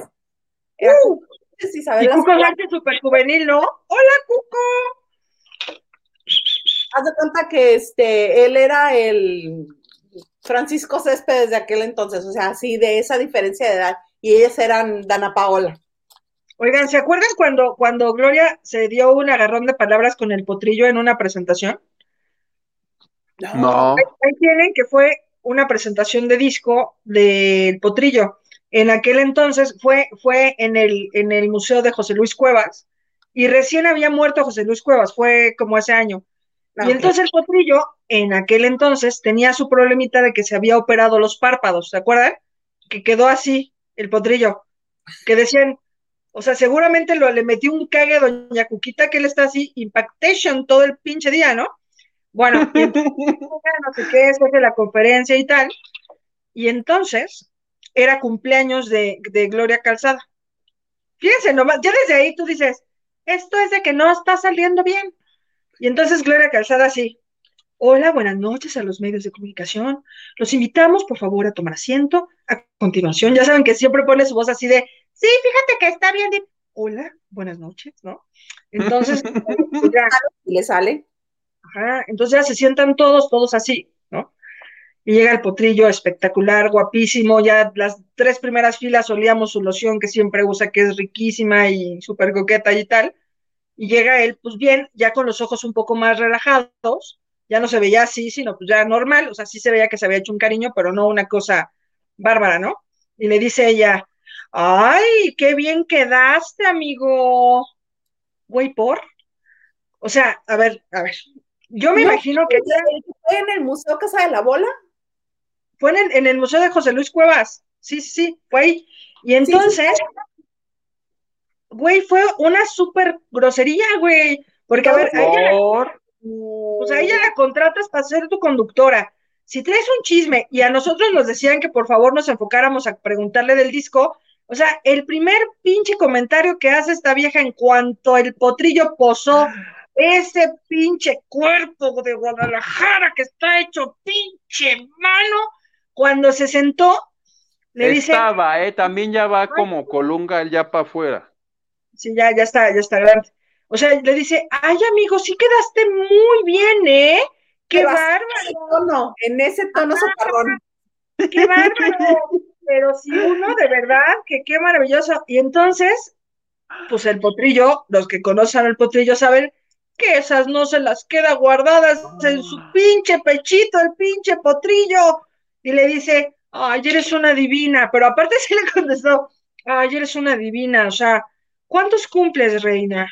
Era Cuco Sánchez, Isabel Y Cuco. Sánchez súper juvenil, ¿no? Hola, Cuco. Haz de cuenta que este, él era el Francisco Céspedes de aquel entonces, o sea, así de esa diferencia de edad, y ellas eran Dana Paola. Oigan, ¿se acuerdan cuando, cuando Gloria se dio un agarrón de palabras con el potrillo en una presentación? No. Ahí, ahí tienen que fue una presentación de disco del potrillo. En aquel entonces fue, fue en, el, en el Museo de José Luis Cuevas y recién había muerto José Luis Cuevas, fue como ese año. Ah, Y entonces el potrillo, en aquel entonces, tenía su problemita de que se había operado los párpados, ¿se acuerdan? Que quedó así, el potrillo. Que decían, o sea, seguramente lo, le metió un cague a doña Cuquita que él está así, impactation todo el pinche día, ¿no? Bueno, y entonces, no sé qué, se hace la conferencia y tal. Y entonces, era cumpleaños de, de Gloria Calzada. Fíjense nomás, ya desde ahí tú dices, esto es de que no está saliendo bien. Y entonces Gloria Calzada así, hola, buenas noches a los medios de comunicación. Los invitamos, por favor, a tomar asiento. A continuación, ya saben que siempre pone su voz así de, sí, fíjate que está bien. de- Hola, buenas noches, ¿no? Entonces, ya, Y le sale. ajá, entonces ya se sientan todos, todos así, ¿no? Y llega el potrillo espectacular, guapísimo, ya las tres primeras filas olíamos su loción que siempre usa, que es riquísima y súper coqueta y tal. Y llega él, pues bien, ya con los ojos un poco más relajados, ya no se veía así, sino pues ya normal, o sea, sí se veía que se había hecho un cariño, pero no una cosa bárbara, ¿no? Y le dice ella, ay, qué bien quedaste, amigo. Güey, por. O sea, a ver, a ver. Yo me No, imagino que ¿Fue en el Museo Casa de la Bola? fue en el, en el Museo de José Luis Cuevas. Sí, sí, sí, fue ahí. Y entonces, güey, fue una súper grosería, güey. Porque, a ver, a ella, la- pues a ella la contratas para ser tu conductora. Si traes un chisme y a nosotros nos decían que por favor nos enfocáramos a preguntarle del disco, o sea, el primer pinche comentario que hace esta vieja en cuanto el potrillo posó ese pinche cuerpo de Guadalajara que está hecho pinche mano, cuando se sentó, le dice, Estaba, ¿eh? También ya va como colunga ya para afuera. Sí, ya, ya está, ya está grande. O sea, le dice, ay amigo, sí quedaste muy bien, ¿eh? Qué bárbaro. En ese tono, en ese tono socarrón. qué bárbaro. Pero si uno de verdad, que qué maravilloso. Y entonces, pues el potrillo, los que conocen al potrillo saben que esas no se las queda guardadas en su pinche pechito, el pinche potrillo. Y le dice, ay, eres una divina. Pero aparte sí le contestó, ay, eres una divina. O sea, ¿cuántos cumples, reina?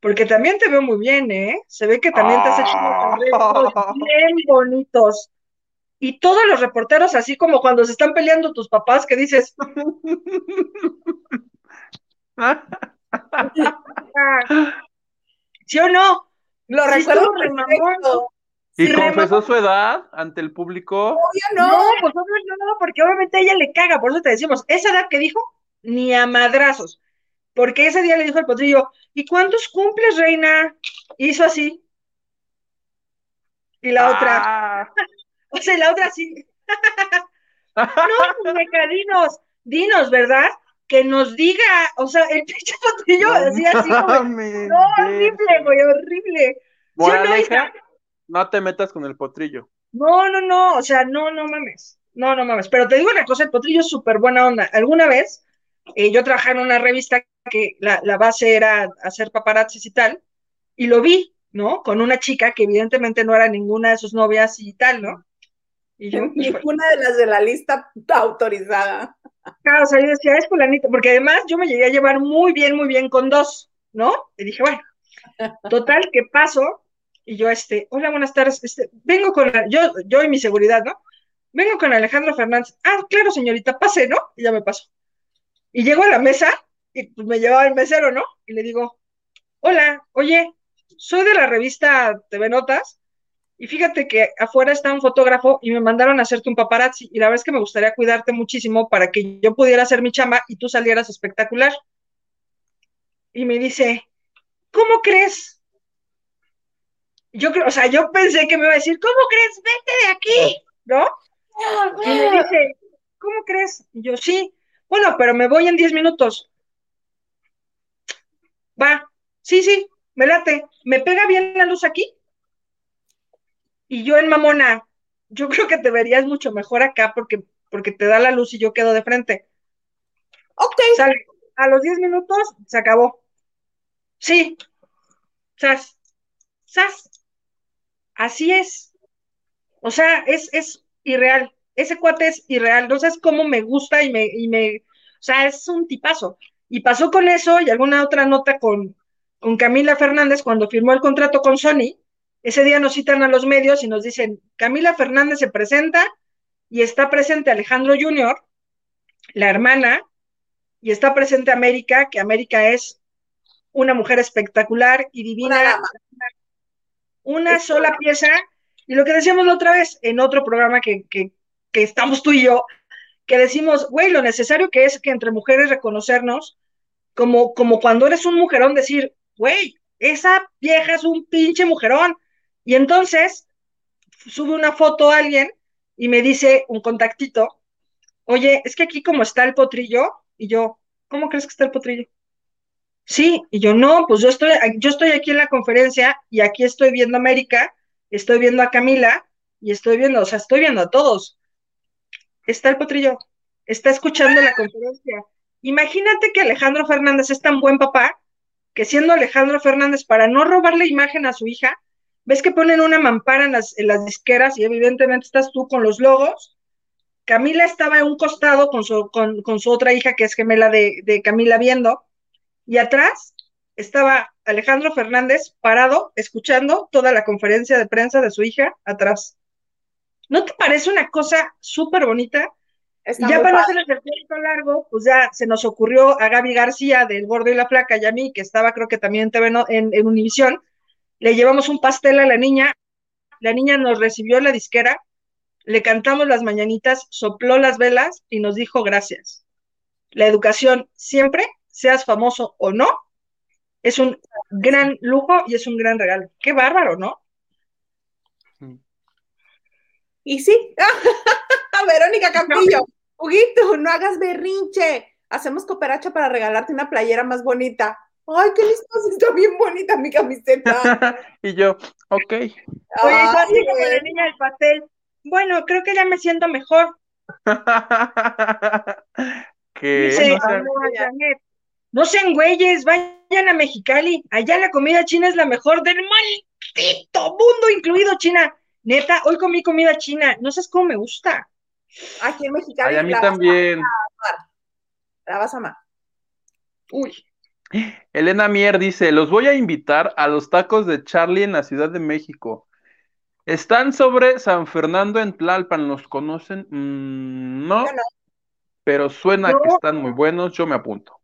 Porque también te veo muy bien, ¿eh? Se ve que también te has hecho unos arreglos bien bonitos. Y todos los reporteros, así como cuando se están peleando tus papás, que dices, ah, ¿sí o no? Lo Sí, recuerdo perfecto. ¿Y confesó su edad ante el público? Obvio no. No, pues obvio no, porque obviamente a ella le caga, por eso te decimos, esa edad que dijo, ni a madrazos. Porque ese día le dijo el potrillo, ¿y cuántos cumples, reina? Hizo así. Y la otra, Ah, o sea, la otra sí. no, muñeca, dinos, dinos, ¿verdad? Que nos diga, o sea, el pinche potrillo no hacía así como, no, horrible, güey, horrible. No te metas con el potrillo. No, no, no, o sea, no, no mames. No, no mames. Pero te digo una cosa, el potrillo es súper buena onda. Alguna vez eh, yo trabajaba en una revista que la, la base era hacer paparazzis y tal, y lo vi, ¿no? Con una chica que evidentemente no era ninguna de sus novias y tal, ¿no? Y yo, Ninguna de las de la lista autorizada. claro, o sea, yo decía, es fulanito, porque además yo me llegué a llevar muy bien, muy bien con dos, ¿no? Y dije, bueno, total, ¿qué pasó? Y yo, este, hola, buenas tardes, este, vengo con, yo, yo y mi seguridad, ¿no? Vengo con Alejandro Fernández. Ah, claro, señorita, pase, ¿no? Y ya me paso. Y llego a la mesa y pues me llevaba el mesero, ¿no? Y le digo, hola, oye, soy de la revista TV Notas y fíjate que afuera está un fotógrafo y me mandaron a hacerte un paparazzi y la verdad es que me gustaría cuidarte muchísimo para que yo pudiera hacer mi chamba y tú salieras espectacular. Y me dice, ¿cómo crees? Yo creo, o sea, yo pensé que me iba a decir, ¿cómo crees? Vete de aquí, ¿no? Y me dice, ¿cómo crees? Y yo, sí. Bueno, pero me voy en 10 minutos. Va, sí, sí, me late. ¿Me pega bien la luz aquí? Y yo en mamona, yo creo que te verías mucho mejor acá porque, porque te da la luz y yo quedo de frente. Ok. Sale. A los 10 minutos se acabó. Sí. Sas. Sas. Así es. O sea, es, es irreal. Ese cuate es irreal. No sabes cómo me gusta y me, y me, o sea, es un tipazo. Y pasó con eso y alguna otra nota con, con Camila Fernández cuando firmó el contrato con Sony. Ese día nos citan a los medios y nos dicen, Camila Fernández se presenta y está presente Alejandro Jr., la hermana, y está presente América, que América es una mujer espectacular y divina, Una dama. una Es sola pieza. Y lo que decíamos la otra vez en otro programa que, que, que estamos tú y yo, que decimos, güey, lo necesario que es que entre mujeres reconocernos, como, como cuando eres un mujerón, decir, güey, esa vieja es un pinche mujerón. Y entonces sube una foto a alguien y me dice un contactito, oye, es que aquí como está el potrillo, y yo, ¿cómo crees que está el potrillo? Sí, y yo no, pues yo estoy, yo estoy aquí en la conferencia y aquí estoy viendo a América, estoy viendo a Camila y estoy viendo, o sea, estoy viendo a todos. Está el potrillo, está escuchando la conferencia. Imagínate que Alejandro Fernández es tan buen papá que siendo Alejandro Fernández, para no robarle imagen a su hija, ves que ponen una mampara en las, en las disqueras y evidentemente estás tú con los logos. Camila estaba en un costado con su, con, con su otra hija que es gemela de, de Camila viendo y atrás estaba Alejandro Fernández parado escuchando toda la conferencia de prensa de su hija atrás. ¿No te parece una cosa súper bonita? Está y ya para no padre. hacer el cuento largo, pues ya se nos ocurrió a Gaby García del Gordo y la Flaca y a mí, que estaba creo que también en, TV no- en, en Univisión, le llevamos un pastel a la niña, la niña nos recibió en la disquera, le cantamos las mañanitas, sopló las velas y nos dijo gracias. La educación siempre, seas famoso o no, es un gran lujo y es un gran regalo. Qué bárbaro, ¿no? Y sí, Verónica Campillo, Huguito, no hagas berrinche. Hacemos cooperacha para regalarte una playera más bonita. Ay, qué listos, está bien bonita mi camiseta. y yo, ok. Oye, Ay, yo así como la niña del pastel. Bueno, creo que ya me siento mejor. que no sean- "No, Janet, no sean güeyes, vayan a Mexicali. Allá la comida china es la mejor del maldito mundo, incluido China. Neta, hoy comí comida china. No sabes cómo me gusta. Aquí en Mexicali Ay, a mí la, vas a- también. la vas a amar. Uy, Elena Mier dice, los voy a invitar a los tacos de Charlie en la Ciudad de México. Están sobre San Fernando en Tlalpan, ¿los conocen? Mm, no, no. pero suena No. que están muy buenos, yo me apunto.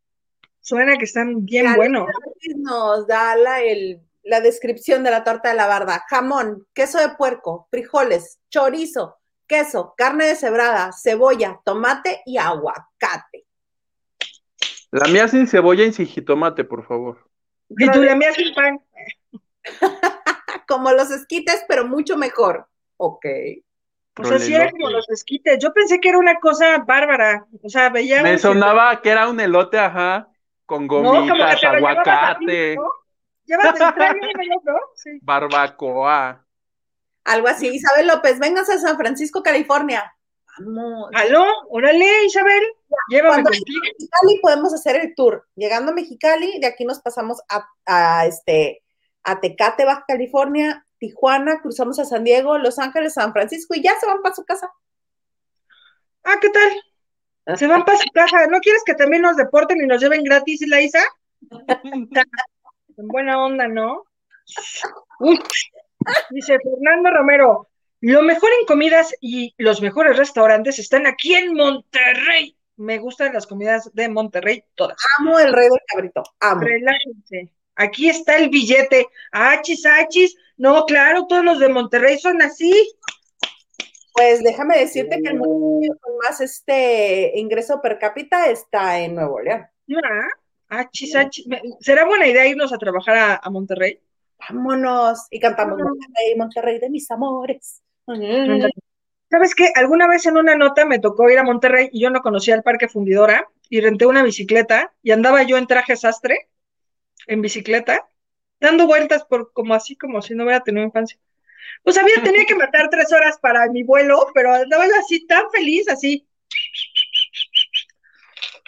suena que están bien buenos. Nos da la, el, la descripción de la torta de la barda. Jamón, queso de puerco, frijoles, chorizo, queso, carne deshebrada, cebolla, tomate y aguacate. La mía sin cebolla y sin jitomate, por favor. Y tú la mía sin pan. como los esquites, pero mucho mejor. Ok. Pues así era como los esquites. Yo pensé que era una cosa bárbara. O sea, veía. Me sonaba que era un elote, ajá, con gomitas, aguacate. Llevas ¿no? Sí. Barbacoa. Algo así. Isabel López, vengas a San Francisco, California. Vamos. ¿Aló? Órale, Isabel. Llévame contigo. Mexicali podemos hacer el tour. Llegando a Mexicali, de aquí nos pasamos a, a, este, a Tecate, Baja California, Tijuana, cruzamos a San Diego, Los Ángeles, San Francisco y ya se van para su casa. Ah, ¿qué tal? Se van para su casa. ¿No quieres que también nos deporten y nos lleven gratis, la Isa? en buena onda, ¿no? Dice Fernando Romero, lo mejor en comidas y los mejores restaurantes están aquí en Monterrey. Me gustan las comidas de Monterrey todas. Amo el rey del cabrito, amo. Relájense. Aquí está el billete. Achis, achis. No, claro, todos los de Monterrey son así. Pues déjame decirte que el municipio con más este ingreso per cápita está en Nuevo León. Ah, achis, achis. ¿Será buena idea irnos a trabajar a, Monterrey? Vámonos. Y cantamos Monterrey, Monterrey de mis amores. ¿Sabes qué? Alguna vez en una nota me tocó ir a Monterrey y yo no conocía el Parque Fundidora y renté una bicicleta y andaba yo en traje sastre en bicicleta, dando vueltas por como así, como si no hubiera tenido infancia. Pues había, tenía que matar tres horas para mi vuelo, pero andaba yo así tan feliz, así.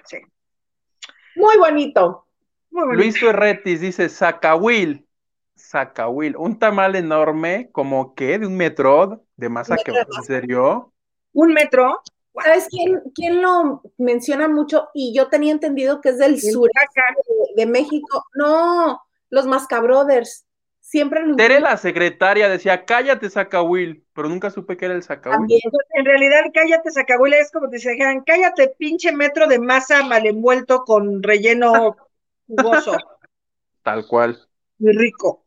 Sí. Muy bonito. Muy bonito. Luis Ferretis dice, Zacahuil, Zacahuil, un tamal enorme, como que de un metro de masa que ¿en serio? ¿Un metro? ¿Sabes quién, quién, lo menciona mucho? Y yo tenía entendido que es del sur de, México. No, los Mascabrothers. Siempre lo Tere, la secretaria, decía, cállate, Sacahuil, pero nunca supe que era el Sacahuil. En realidad, cállate, Sacahuil, es como te decían, cállate, pinche metro de masa mal envuelto con relleno jugoso. Tal cual. Muy rico.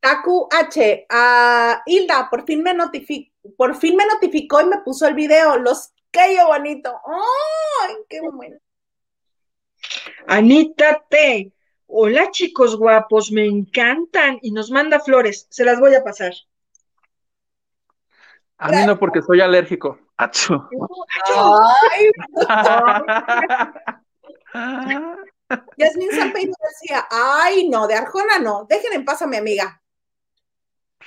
Taku H, a Hilda, por fin me notificó por fin me notificó y me puso el video. Los yo bonito. ¡Ay, qué bueno! Anita T. Hola chicos guapos, me encantan y nos manda flores. Se las voy a pasar. A mí no, porque soy alérgico. ¡Acho! ¡Ay! Yasmin Peito decía, ay, no, de Arjona no, dejen en paz a mi amiga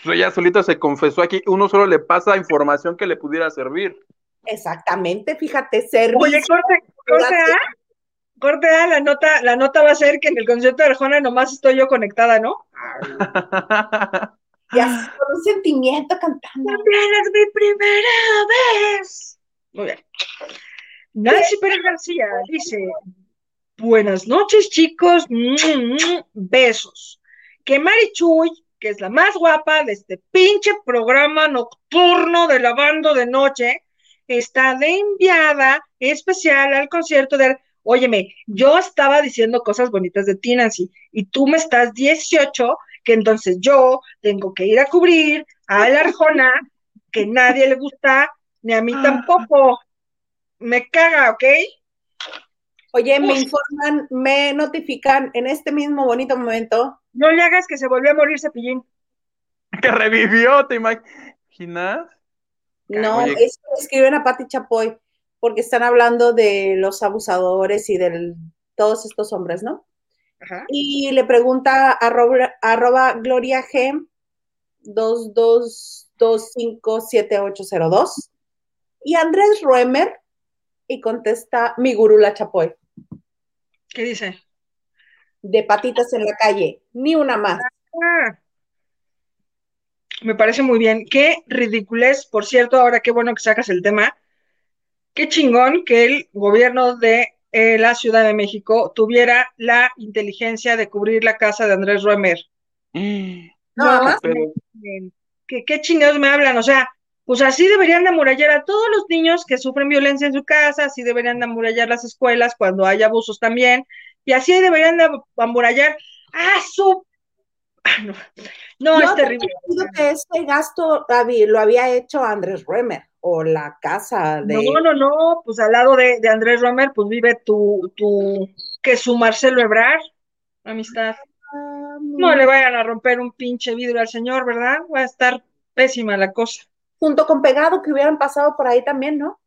pues ella solita se confesó aquí, uno solo le pasa información que le pudiera servir. Exactamente, fíjate, servicio. Oye, corte, corte A, corte A, la nota, la nota va a ser que en el concierto de Arjona nomás estoy yo conectada, ¿no? y así con un sentimiento cantando. También es mi primera vez. Muy bien. Nancy Pérez García dice, buenas noches chicos, besos. Que Marichuy que es la más guapa de este pinche programa nocturno de lavando de noche, está de enviada especial al concierto de... Óyeme, yo estaba diciendo cosas bonitas de ti, Nancy, y tú me estás 18, que entonces yo tengo que ir a cubrir a la Arjona, que nadie le gusta, ni a mí ah. tampoco. Me caga, ¿ok? Oye, me informan, me notifican en este mismo bonito momento no le hagas que se volvió a morir Cepillín. Que revivió, ¿te imaginas? No, es, escriben a Pati Chapoy porque están hablando de los abusadores y de todos estos hombres, ¿no? Ajá. Y le pregunta a arroba, Gloria G 22257802 y Andrés Ruemer y contesta mi gurú la Chapoy. ¿Qué dice? de patitas en la calle, ni una más. Ah. me parece muy bien. Qué ridiculez, por cierto, ahora qué bueno que sacas el tema. Qué chingón que el gobierno de eh, la Ciudad de México tuviera la inteligencia de cubrir la casa de Andrés Roemer. Mm. No, no ¿Qué, ¿Qué chingados me hablan? O sea, pues así deberían de amurallar a todos los niños que sufren violencia en su casa, así deberían de amurallar las escuelas cuando hay abusos también, y así deberían de amurallar ¡Ah, su! no, no es terrible. que este gasto lo había hecho Andrés Remer o la casa de. No, no, no, pues al lado de, Andrés Remer, pues vive tu, tu, que su Marcelo Ebrard, amistad. Ah, no le vayan a romper un pinche vidrio al señor, ¿verdad? Va a estar pésima la cosa. Junto con Pegado, que hubieran pasado por ahí también, ¿no?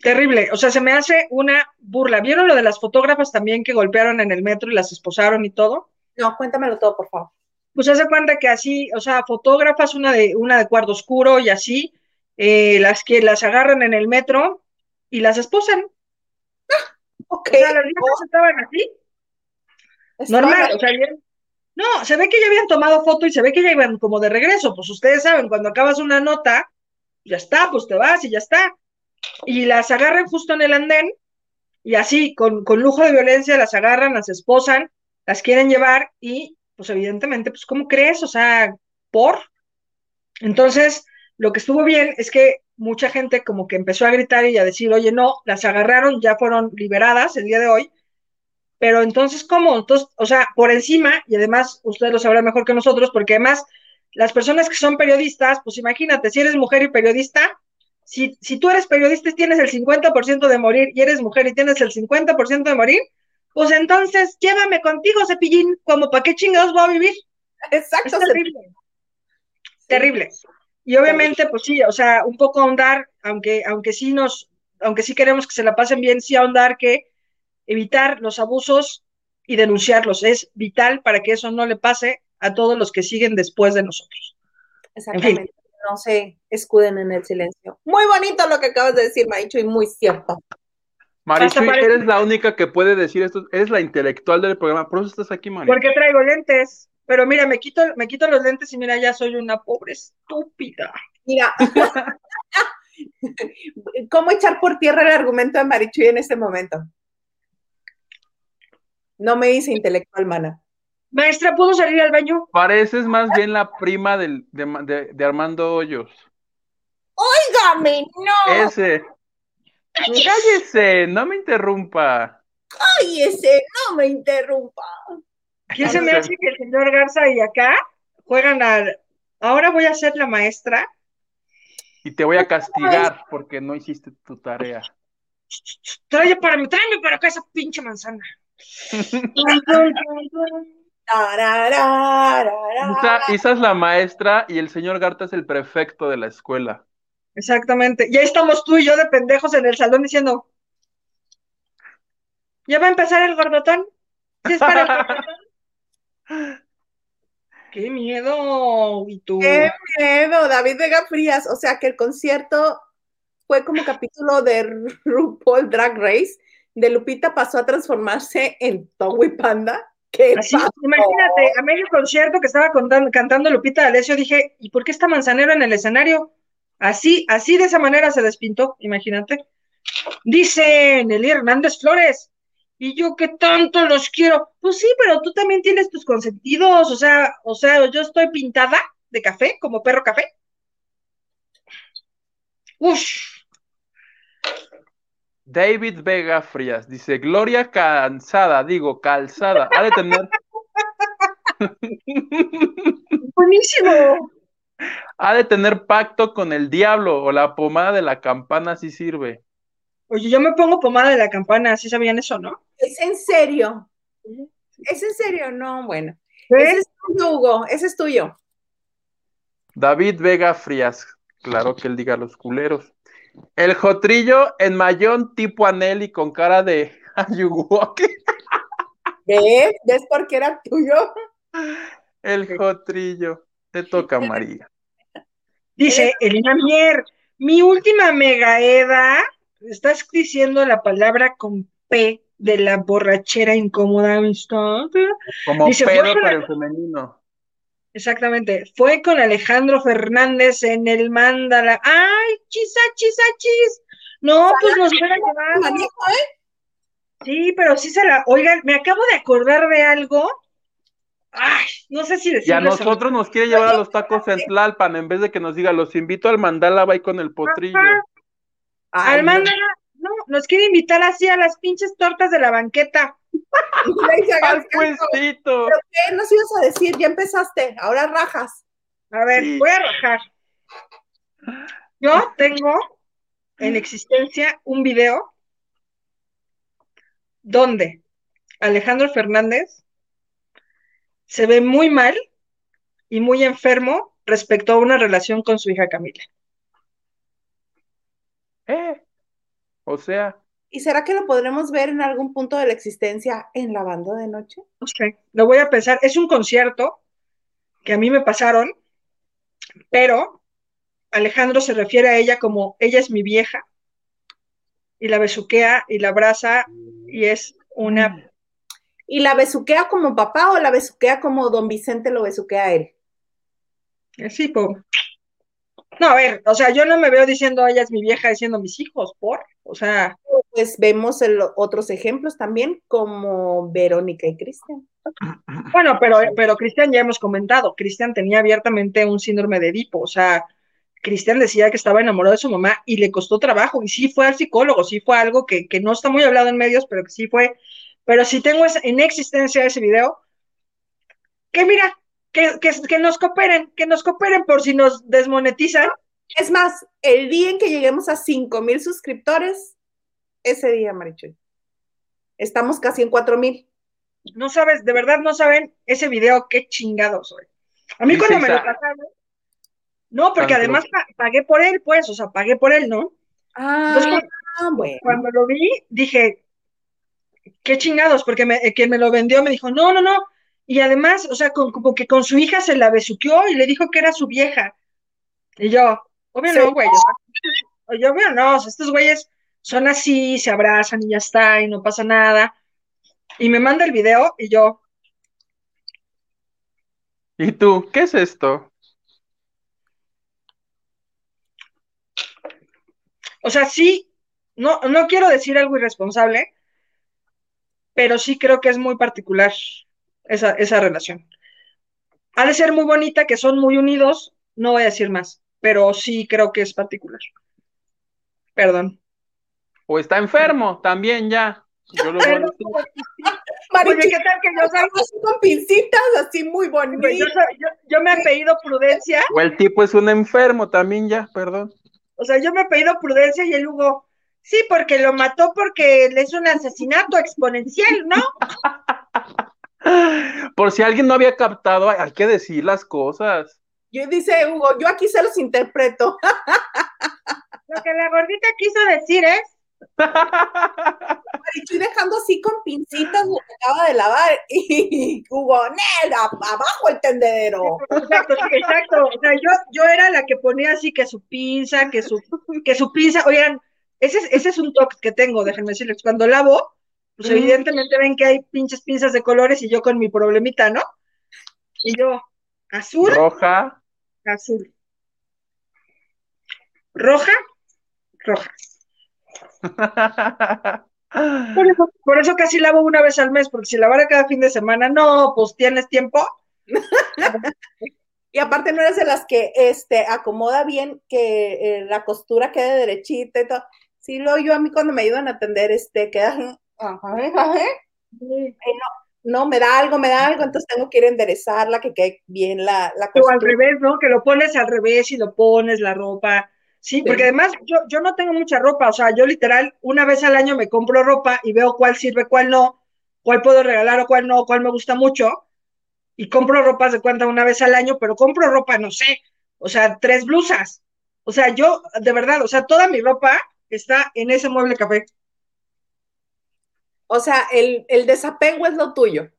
Terrible, o sea, se me hace una burla. ¿Vieron lo de las fotógrafas también que golpearon en el metro y las esposaron y todo? No, cuéntamelo todo, por favor. Pues hace cuenta que así, o sea, fotógrafas, una de, una de cuarto oscuro y así, eh, las que las agarran en el metro y las esposan. Ah, ok. O sea, las niñas estaban así. Normal, o sea, no, se ve que ya habían tomado foto y se ve que ya iban como de regreso. Pues ustedes saben, cuando acabas una nota, ya está, pues te vas y ya está. Y las agarran justo en el andén y así, con, con lujo de violencia, las agarran, las esposan las quieren llevar y, pues evidentemente, pues ¿cómo crees? O sea, por. Entonces, lo que estuvo bien es que mucha gente como que empezó a gritar y a decir, oye, no, las agarraron, ya fueron liberadas el día de hoy, pero entonces, ¿cómo? Entonces, o sea, por encima, y además ustedes lo sabrán mejor que nosotros, porque además las personas que son periodistas, pues imagínate, si eres mujer y periodista, si, si tú eres periodista y tienes el 50% de morir y eres mujer y tienes el 50% de morir, pues entonces llévame contigo, cepillín, como para qué chingados voy a vivir. Exacto. Es terrible. Terrible. Y obviamente, pues sí, o sea, un poco ahondar, aunque, aunque sí nos, aunque sí queremos que se la pasen bien, sí ahondar que evitar los abusos y denunciarlos es vital para que eso no le pase a todos los que siguen después de nosotros. Exactamente. No se escuden en el silencio. Muy bonito lo que acabas de decir, Maicho, y muy cierto. Marichuy, eres la única que puede decir esto, eres la intelectual del programa, por eso estás aquí, Marichuy. Porque traigo lentes, pero mira, me quito, me quito los lentes y mira, ya soy una pobre estúpida. Mira, ¿cómo echar por tierra el argumento de Marichuy en este momento? No me dice intelectual, mana. Maestra, ¿puedo salir al baño? Pareces más bien la prima del, de, de Armando Hoyos. Óigame, no. Ese. Cállese, no me interrumpa. Cállese, no me interrumpa. ¿Quién se me hace que el señor Garza y acá juegan al. Ahora voy a ser la maestra. Y te voy a castigar porque no hiciste tu tarea. Trae para mí, tráeme para acá esa pinche manzana. Isa es la maestra y el señor Garza es el prefecto de la escuela. Exactamente. Y ahí estamos tú y yo de pendejos en el salón diciendo, ¿ya va a empezar el gordotón? ¿Sí es para el gordotón? ¡Qué miedo! ¿Y tú? ¡Qué miedo! David Vega Frías. O sea que el concierto fue como capítulo de RuPaul Drag Race. De Lupita pasó a transformarse en y Panda. ¿Qué Así, imagínate, a medio concierto que estaba cantando Lupita Alessio, dije, ¿y por qué está Manzanero en el escenario? Así, así de esa manera se despintó, imagínate. Dice Nelly Hernández Flores, y yo que tanto los quiero. Pues sí, pero tú también tienes tus consentidos, o sea, o sea, yo estoy pintada de café, como perro café. Ush. David Vega Frías dice, Gloria cansada, digo, calzada, ha de tener. Buenísimo. Ha de tener pacto con el diablo o la pomada de la campana si sirve. Oye, yo me pongo pomada de la campana, ¿sí sabían eso, no? ¿Es en serio? ¿Es en serio? No, bueno. Ese es tuyo, Hugo, ese es tuyo. David Vega Frías, claro que él diga los culeros. El jotrillo en mayón tipo Aneli con cara de Ayuwoki. ¿Ves? ¿Ves por qué era tuyo? El jotrillo. Te toca, María. Dice Elena Mier, mi última megaeda, estás diciendo la palabra con P de la borrachera incómoda amistad. Como pedo para el femenino. Exactamente. Fue con Alejandro Fernández en el Mándala. ¡Ay, chisa, chisa, chis! No, pues nos hubiera llevado. ¿eh? Sí, pero sí se la. Oigan, me acabo de acordar de algo Ay, no sé si decirles. Y a nosotros nos quiere llevar a los tacos en Tlalpan en vez de que nos diga, los invito al mandala, va con el potrillo. al mandala, no, nos quiere invitar así a las pinches tortas de la banqueta. Al puestito. ¿Pero qué nos ibas a decir? Ya empezaste, ahora rajas. A ver, voy a rajar. Yo tengo en existencia un video donde Alejandro Fernández se ve muy mal y muy enfermo respecto a una relación con su hija Camila. Eh, o sea. ¿Y será que lo podremos ver en algún punto de la existencia en la banda de noche? No sé, lo voy a pensar. Es un concierto que a mí me pasaron, pero Alejandro se refiere a ella como ella es mi vieja y la besuquea y la abraza y es una... ¿Y la besuquea como papá o la besuquea como don Vicente lo besuquea a él? Sí, po. No, a ver, o sea, yo no me veo diciendo ella es mi vieja diciendo mis hijos, por, o sea. Pues vemos otros ejemplos también, como Verónica y Cristian. Bueno, pero, pero Cristian ya hemos comentado, Cristian tenía abiertamente un síndrome de Edipo, o sea, Cristian decía que estaba enamorado de su mamá y le costó trabajo, y sí fue al psicólogo, sí fue algo que, que no está muy hablado en medios, pero que sí fue, pero sí tengo en existencia ese video, que mira, que, nos cooperen, que nos cooperen por si nos desmonetizan. Es más, el día en que lleguemos a 5 mil suscriptores, ese día, Marichuy. Estamos casi en 4 mil. No sabes, de verdad no saben ese video, qué chingado soy. A mí cuando me lo pasaron, no, porque además pagué por él, pues, o sea, pagué por él, ¿no? Ah, bueno. Cuando lo vi, dije, qué chingados, porque me, quien me lo vendió me dijo, no, no, no, y además, o sea, como que con su hija se la besuqueó y le dijo que era su vieja. Y yo, obvio no, güey. Yo, obvio no, estos güeyes son así, se abrazan y ya está, y no pasa nada. Y me manda el video y yo. ¿Y tú? ¿Qué es esto? O sea, sí, no, no quiero decir algo irresponsable, pero sí creo que es muy particular esa, esa relación. Ha de ser muy bonita, que son muy unidos, no voy a decir más, pero sí creo que es particular. Perdón. O está enfermo también ya. Yo lo voy Oye, ¿qué tal que yo salgo así con pincitas, así muy bonito? Yo, yo, me he pedido prudencia. O el tipo es un enfermo también ya, perdón. O sea, yo me he pedido prudencia y el Hugo, sí, porque lo mató porque es un asesinato exponencial, ¿no? Por si alguien no había captado, hay que decir las cosas. Yo dice Hugo, yo aquí se los interpreto. Lo que la gordita quiso decir es. Estoy dejando así con pincitas lo que acaba de lavar y Hugo, nada, abajo el tendedero. Exacto, exacto. O sea, yo, yo era la que ponía así que su pinza, que su, que su pinza, oigan, ese, ese es un toque que tengo, déjenme decirles, cuando lavo, pues evidentemente ven que hay pinches pinzas de colores y yo con mi problemita, ¿no? Y yo, azul. Roja. Azul. Roja. Roja. Por, eso, casi lavo una vez al mes, porque si lavara cada fin de semana, no, pues tienes tiempo. y aparte no eres de las que este, acomoda bien que eh, la costura quede derechita y todo. Sí, lo yo a mí cuando me ayudan a atender, este, queda no, me da algo, me da algo, entonces tengo que ir a enderezarla, que quede bien la, la O al revés, ¿no? Que lo pones al revés y lo pones la ropa. Sí, porque además yo, yo no tengo mucha ropa, o sea, yo literal una vez al año me compro ropa y veo cuál sirve, cuál no, cuál puedo regalar o cuál no, cuál me gusta mucho, y compro ropa de cuenta una vez al año, pero compro ropa, no sé, o sea, tres blusas. O sea, yo, de verdad, o sea, toda mi ropa está en ese mueble café. O sea, el, desapego es lo tuyo.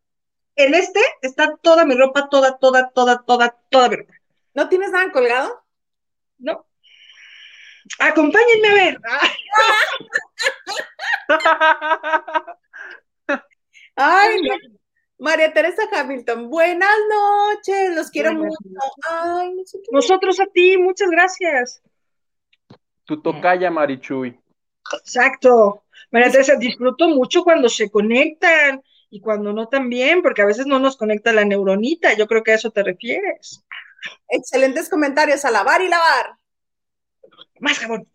En este está toda mi ropa, toda, toda, toda, toda, toda mi ropa. ¿No tienes nada colgado? No. Acompáñenme a ver. Ay, María Teresa Hamilton, buenas noches, los quiero mucho. Ay, Nosotros a ti, muchas gracias. Tu tocaya, Marichuy. Exacto. María Teresa, disfruto mucho cuando se conectan y cuando no también, porque a veces no nos conecta la neuronita. Yo creo que a eso te refieres. Excelentes comentarios. A lavar y lavar. Más jabón.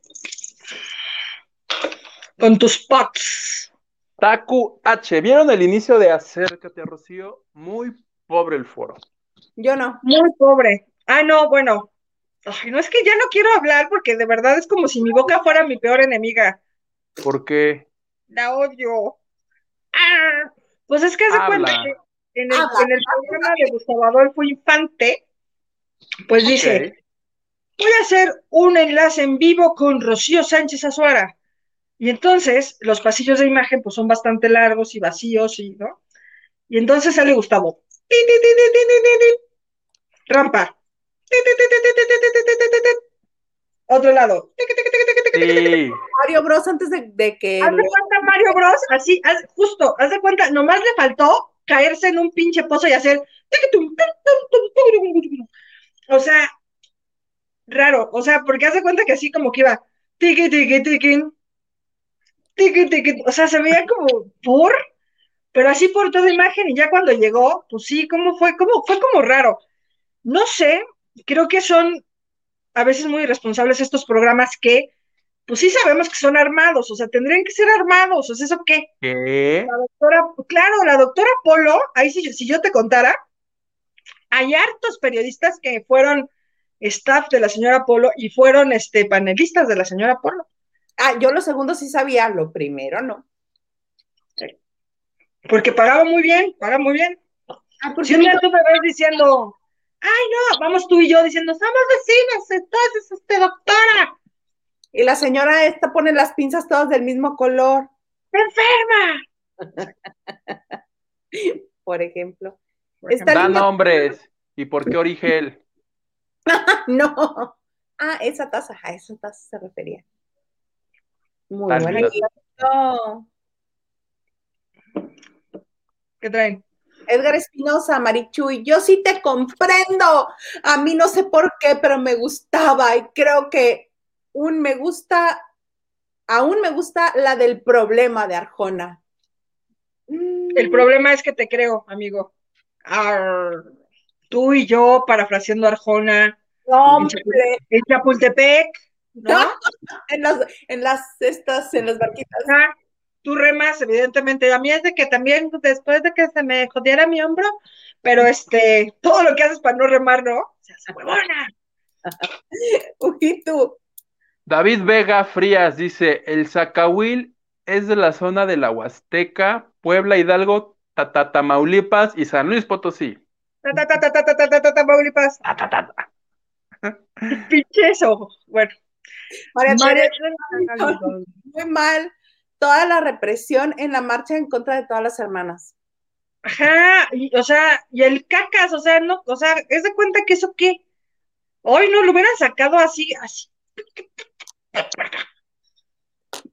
Con tus pots. Taku H, ¿vieron el inicio de Acércate a Rocío? Muy pobre el foro. Yo no. Muy pobre. Ah, no, bueno. Ay, no es que ya no quiero hablar porque de verdad es como si mi boca fuera mi peor enemiga. ¿Por qué? La odio. Ah, pues es que hace cuenta que en el, en el, programa de Gustavo Adolfo Infante, pues dice, voy a hacer un enlace en vivo con Rocío Sánchez Azuara. Y entonces los pasillos de imagen pues son bastante largos y vacíos, y, ¿no? Y entonces sale Gustavo. Rampa. Otro lado. Mario Bros antes de, que. Haz de cuenta Mario Bros, así, justo, haz de cuenta, nomás le faltó caerse en un pinche pozo y hacer. O sea, raro, o sea, porque haz de cuenta que así como que iba. Tiki, tiki, tiki, o sea, se veía como por, pero así por toda imagen y ya cuando llegó, pues sí, ¿cómo fue? ¿Cómo fue como raro? No sé, creo que son a veces muy irresponsables estos programas que, pues sí sabemos que son armados, o sea, tendrían que ser armados, o sea, ¿eso qué? ¿Qué? La doctora, claro, la doctora Polo, ahí si, si yo te contara, hay hartos periodistas que fueron staff de la señora Polo y fueron este panelistas de la señora Polo. Ah, yo lo segundo sí sabía, lo primero no. Porque pagaba muy bien, pagaba muy bien. Ah, si un día tú me ves diciendo, ay no, vamos tú y yo diciendo, somos vecinos, entonces, este, doctora. Y la señora esta pone las pinzas todas del mismo color. ¡Enferma! Por ejemplo. Da nombres. ¿Y por qué Origel? no. Ah, esa taza, a esa taza se refería. Muy bueno. ¿Qué traen? Edgar Espinosa, Marichuy, yo sí te comprendo. A mí no sé por qué, pero me gustaba y creo que un me gusta, aún me gusta la del problema de Arjona. El problema es que te creo, amigo. Tú y yo parafraseando Arjona. En Chapultepec ¿no? en las, en las estas, en las barquitas. tú remas, evidentemente. A mí es de que también después de que se me jodiera mi hombro, pero este, todo lo que haces para no remar, ¿no? Se hace huevona. Uy, tú. David Vega Frías dice: el Zacahuil es de la zona de la Huasteca, Puebla, Hidalgo, Tamaulipas y San Luis Potosí. Tamaulipas. Pinche eso. Bueno. María, muy mal toda la represión en la marcha en contra de todas las hermanas. Ajá, o sea, y el cacas, o sea, no, o sea, es de cuenta que eso qué. Hoy no lo hubieran sacado así, así.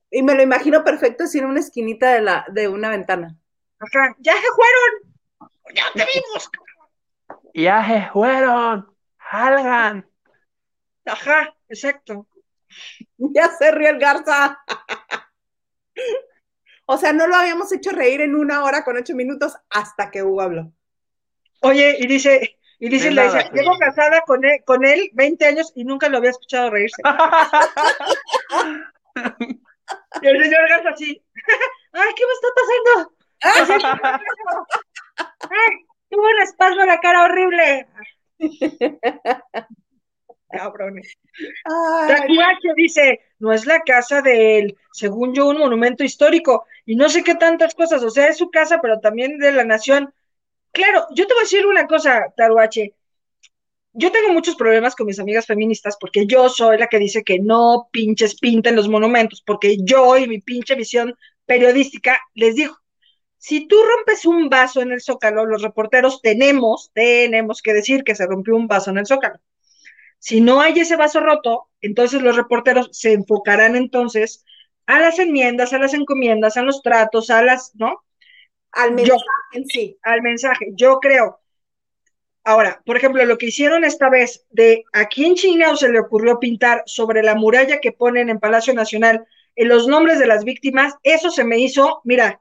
Y me lo imagino perfecto así en una esquinita de la, de una ventana. Ajá, ya se fueron. Ya te vimos. Ya se fueron. Salgan. Ajá, exacto. Ya se rió el Garza. O sea, no lo habíamos hecho reír en una hora con ocho minutos hasta que Hugo habló. Oye, y dice, y dice, le dice, llevo casada con él, con él 20 años y nunca lo había escuchado reírse. y el señor Garza así, ay, ¿qué me está pasando? ay, tuvo un espasmo en la cara horrible cabrones. Tacuache dice, no es la casa de él, según yo, un monumento histórico, y no sé qué tantas cosas, o sea, es su casa, pero también de la nación. Claro, yo te voy a decir una cosa, Taruache. Yo tengo muchos problemas con mis amigas feministas porque yo soy la que dice que no pinches pinten los monumentos, porque yo y mi pinche visión periodística les digo, si tú rompes un vaso en el zócalo, los reporteros tenemos, tenemos que decir que se rompió un vaso en el zócalo. Si no hay ese vaso roto, entonces los reporteros se enfocarán entonces a las enmiendas, a las encomiendas, a los tratos, a las, ¿no? Al mensaje en sí. Al mensaje. Yo creo. Ahora, por ejemplo, lo que hicieron esta vez de aquí en China se le ocurrió pintar sobre la muralla que ponen en Palacio Nacional en los nombres de las víctimas, eso se me hizo, mira,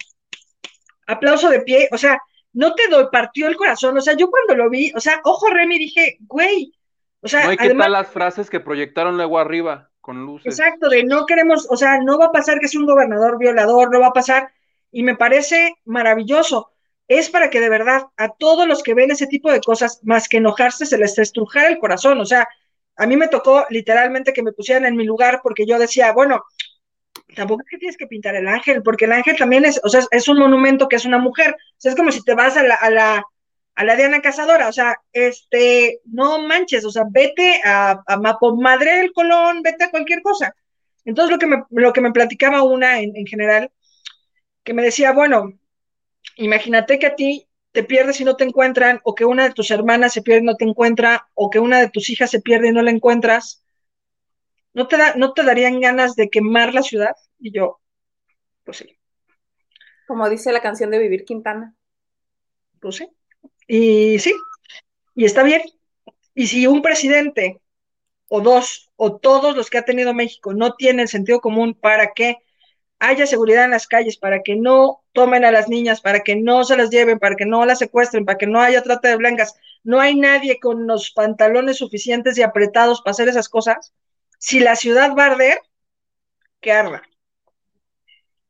aplauso de pie, o sea, no te doy, partió el corazón, o sea, yo cuando lo vi, o sea, ojo Remy, dije, güey, o sea, no hay que tal las frases que proyectaron luego arriba con luces. Exacto, de no queremos, o sea, no va a pasar que sea un gobernador violador, no va a pasar. y me parece maravilloso. Es para que de verdad a todos los que ven ese tipo de cosas, más que enojarse, se les estrujara el corazón. O sea, a mí me tocó literalmente que me pusieran en mi lugar porque yo decía, bueno, tampoco es que tienes que pintar el ángel, porque el ángel también es, o sea, es un monumento que es una mujer. O sea, es como si te vas a la, a la, a la Diana Cazadora, o sea, este, no manches, o sea, vete a, a Madre del Colón, vete a cualquier cosa. Entonces lo que me, lo que me platicaba una en general, que me decía, bueno, imagínate que a ti te pierdes y no te encuentran, o que una de tus hermanas se pierde y no te encuentra, o que una de tus hijas se pierde y no la encuentras, ¿no te, da, ¿no te darían ganas de quemar la ciudad? Y yo, pues sí. Como dice la canción de Vivir Quintana. Pues sí. Y sí, y está bien. Y si un presidente o dos o todos los que ha tenido México no tienen sentido común para que haya seguridad en las calles, para que no tomen a las niñas, para que no se las lleven, para que no las secuestren, para que no haya trata de blancas. No hay nadie con los pantalones suficientes y apretados para hacer esas cosas. Si la ciudad va a arder, que arda.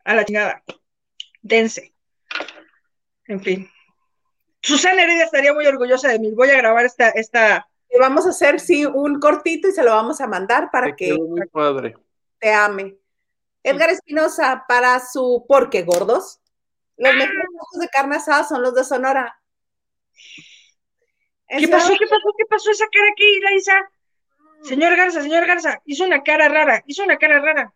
A la chingada. Dense. En fin. Susana Heredia estaría muy orgullosa de mí. Voy a grabar esta, esta. vamos a hacer, sí, un cortito y se lo vamos a mandar para que te ame. Edgar Espinosa, para su ¿Por qué gordos? Los ah. mejores de carne asada son los de Sonora. ¿Qué pasó? ¿Qué pasó? ¿Qué pasó esa cara aquí, Laisa? Señor Garza, señor Garza, hizo una cara rara, hizo una cara rara.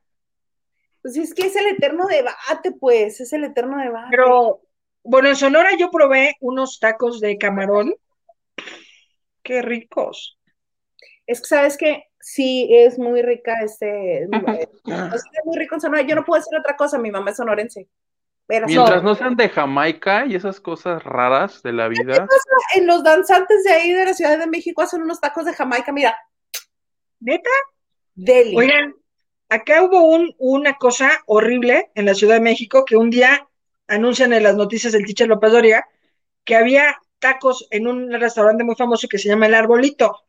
Pues es que es el eterno debate, pues, es el eterno debate. Pero, bueno, en Sonora yo probé unos tacos de camarón. Qué ricos. Es que, ¿sabes que Sí, es muy rica este. Es muy rico en Sonora. Yo no puedo decir otra cosa, mi mamá es sonorense. Mientras no sean de Jamaica y esas cosas raras de la vida. ¿Qué pasa? En los danzantes de ahí de la Ciudad de México hacen unos tacos de Jamaica, mira. ¿Neta? Deli. Oigan, acá hubo un, una cosa horrible en la Ciudad de México que un día anuncian en las noticias del teacher López Doria que había tacos en un restaurante muy famoso que se llama El Arbolito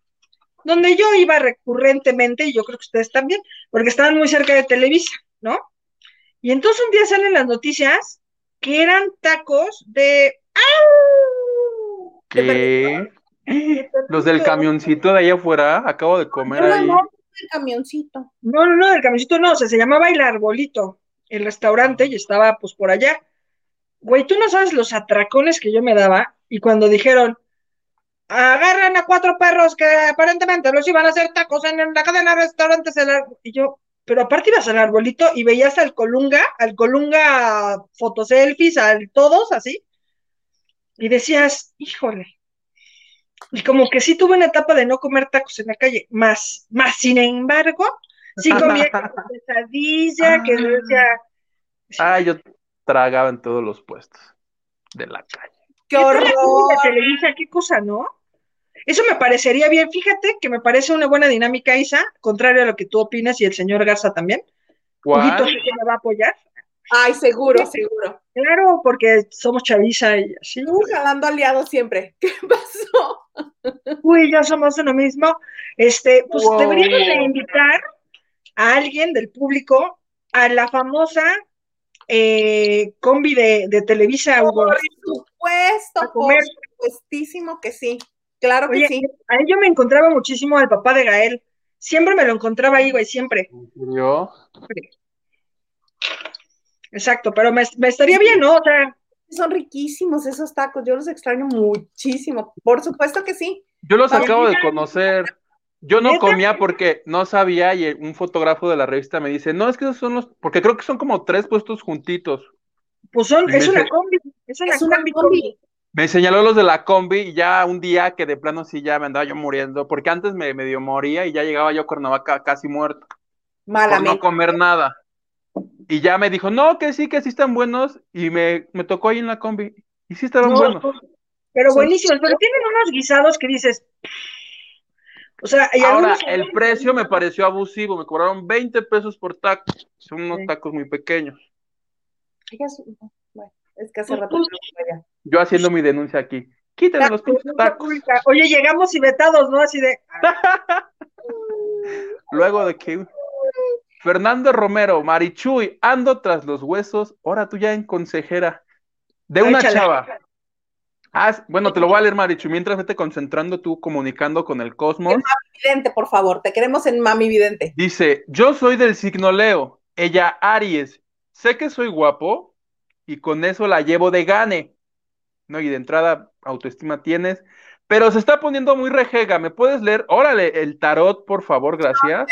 donde yo iba recurrentemente, y yo creo que ustedes también, porque estaban muy cerca de Televisa, ¿no? Y entonces un día salen las noticias que eran tacos de... ¿Qué? Los del camioncito de allá afuera, acabo de comer ahí. No, del camioncito. No, no, no, del camioncito no, o sea, se llamaba El Arbolito, el restaurante, y estaba pues por allá. Güey, tú no sabes los atracones que yo me daba, y cuando dijeron, agarran a cuatro perros que aparentemente los iban a hacer tacos en la cadena de restaurantes. Y yo, pero aparte ibas al arbolito y veías al Colunga, al Colunga fotoselfies, al todos así. Y decías, híjole. Y como que sí tuve una etapa de no comer tacos en la calle, más, más sin embargo, sí comía pesadilla, que decía. Ah, yo tragaba en todos los puestos de la calle. ¡Qué horror! ¿Qué cosa, no? Eso me parecería bien. Fíjate que me parece una buena dinámica, Isa, contrario a lo que tú opinas y el señor Garza también. ¿Cuál? que me va a apoyar. Ay, seguro, seguro. Claro, porque somos chaviza y así. Tú jalando aliados siempre. ¿Qué pasó? Uy, ya somos lo mismo. Este, pues deberíamos de invitar a alguien del público a la famosa eh, combi de, de Televisa. Por supuesto, por supuestísimo que sí. Claro que sí. Ahí yo me encontraba muchísimo al papá de Gael. Siempre me lo encontraba ahí, güey, siempre. ¿Yo? Exacto, pero me, estaría bien, ¿no? O sea. Son riquísimos esos tacos, yo los extraño muchísimo. Por supuesto que sí. Yo los acabo de conocer. Yo no comía porque no sabía y un fotógrafo de la revista me dice, no, es que esos son los, porque creo que son como tres puestos juntitos. Pues son, es una combi, es una, combi. Me señaló los de la combi y ya un día que de plano sí ya me andaba yo muriendo, porque antes me medio moría y ya llegaba yo a Cuernavaca casi muerto. Malamente. Por no comer nada. Y ya me dijo, no, que sí, que sí están buenos, y me, me tocó ahí en la combi. Y sí estaban buenos. Pero buenísimos, pero tienen unos guisados que dices. O sea, y ahora el precio me pareció abusivo, me cobraron 20 pesos por taco. Son unos tacos muy pequeños. Bueno, es que hace rato no yo haciendo mi denuncia aquí. Quítenme los tacos. Oye, llegamos y vetados, ¿no? Así de. Luego de que. Fernando Romero, Marichuy, ando tras los huesos, ahora tú ya en consejera. De una chava. Ah, bueno, te lo voy a leer, Marichu, mientras vete concentrando tú comunicando con el cosmos. Mami Vidente, por favor, te queremos en Mami Vidente. Dice, yo soy del signo Leo, ella Aries, sé que soy guapo y con eso la llevo de gane. No, y de entrada autoestima tienes, pero se está poniendo muy rejega. ¿Me puedes leer? Órale, el tarot, por favor, gracias.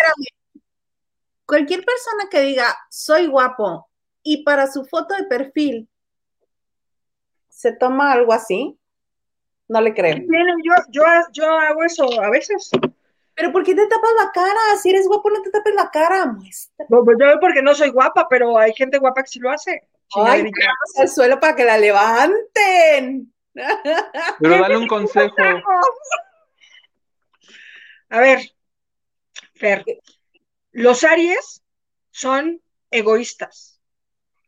Cualquier persona que diga soy guapo y para su foto de perfil se toma algo así, no le creo. Yo, yo, yo hago eso a veces. Pero ¿por qué te tapas la cara? Si eres guapo, no te tapes la cara, muestra. No, pues yo porque no soy guapa, pero hay gente guapa que sí lo hace. Ay, vamos al suelo para que la levanten. Pero dale un consejo. A ver, Fer, los Aries son egoístas.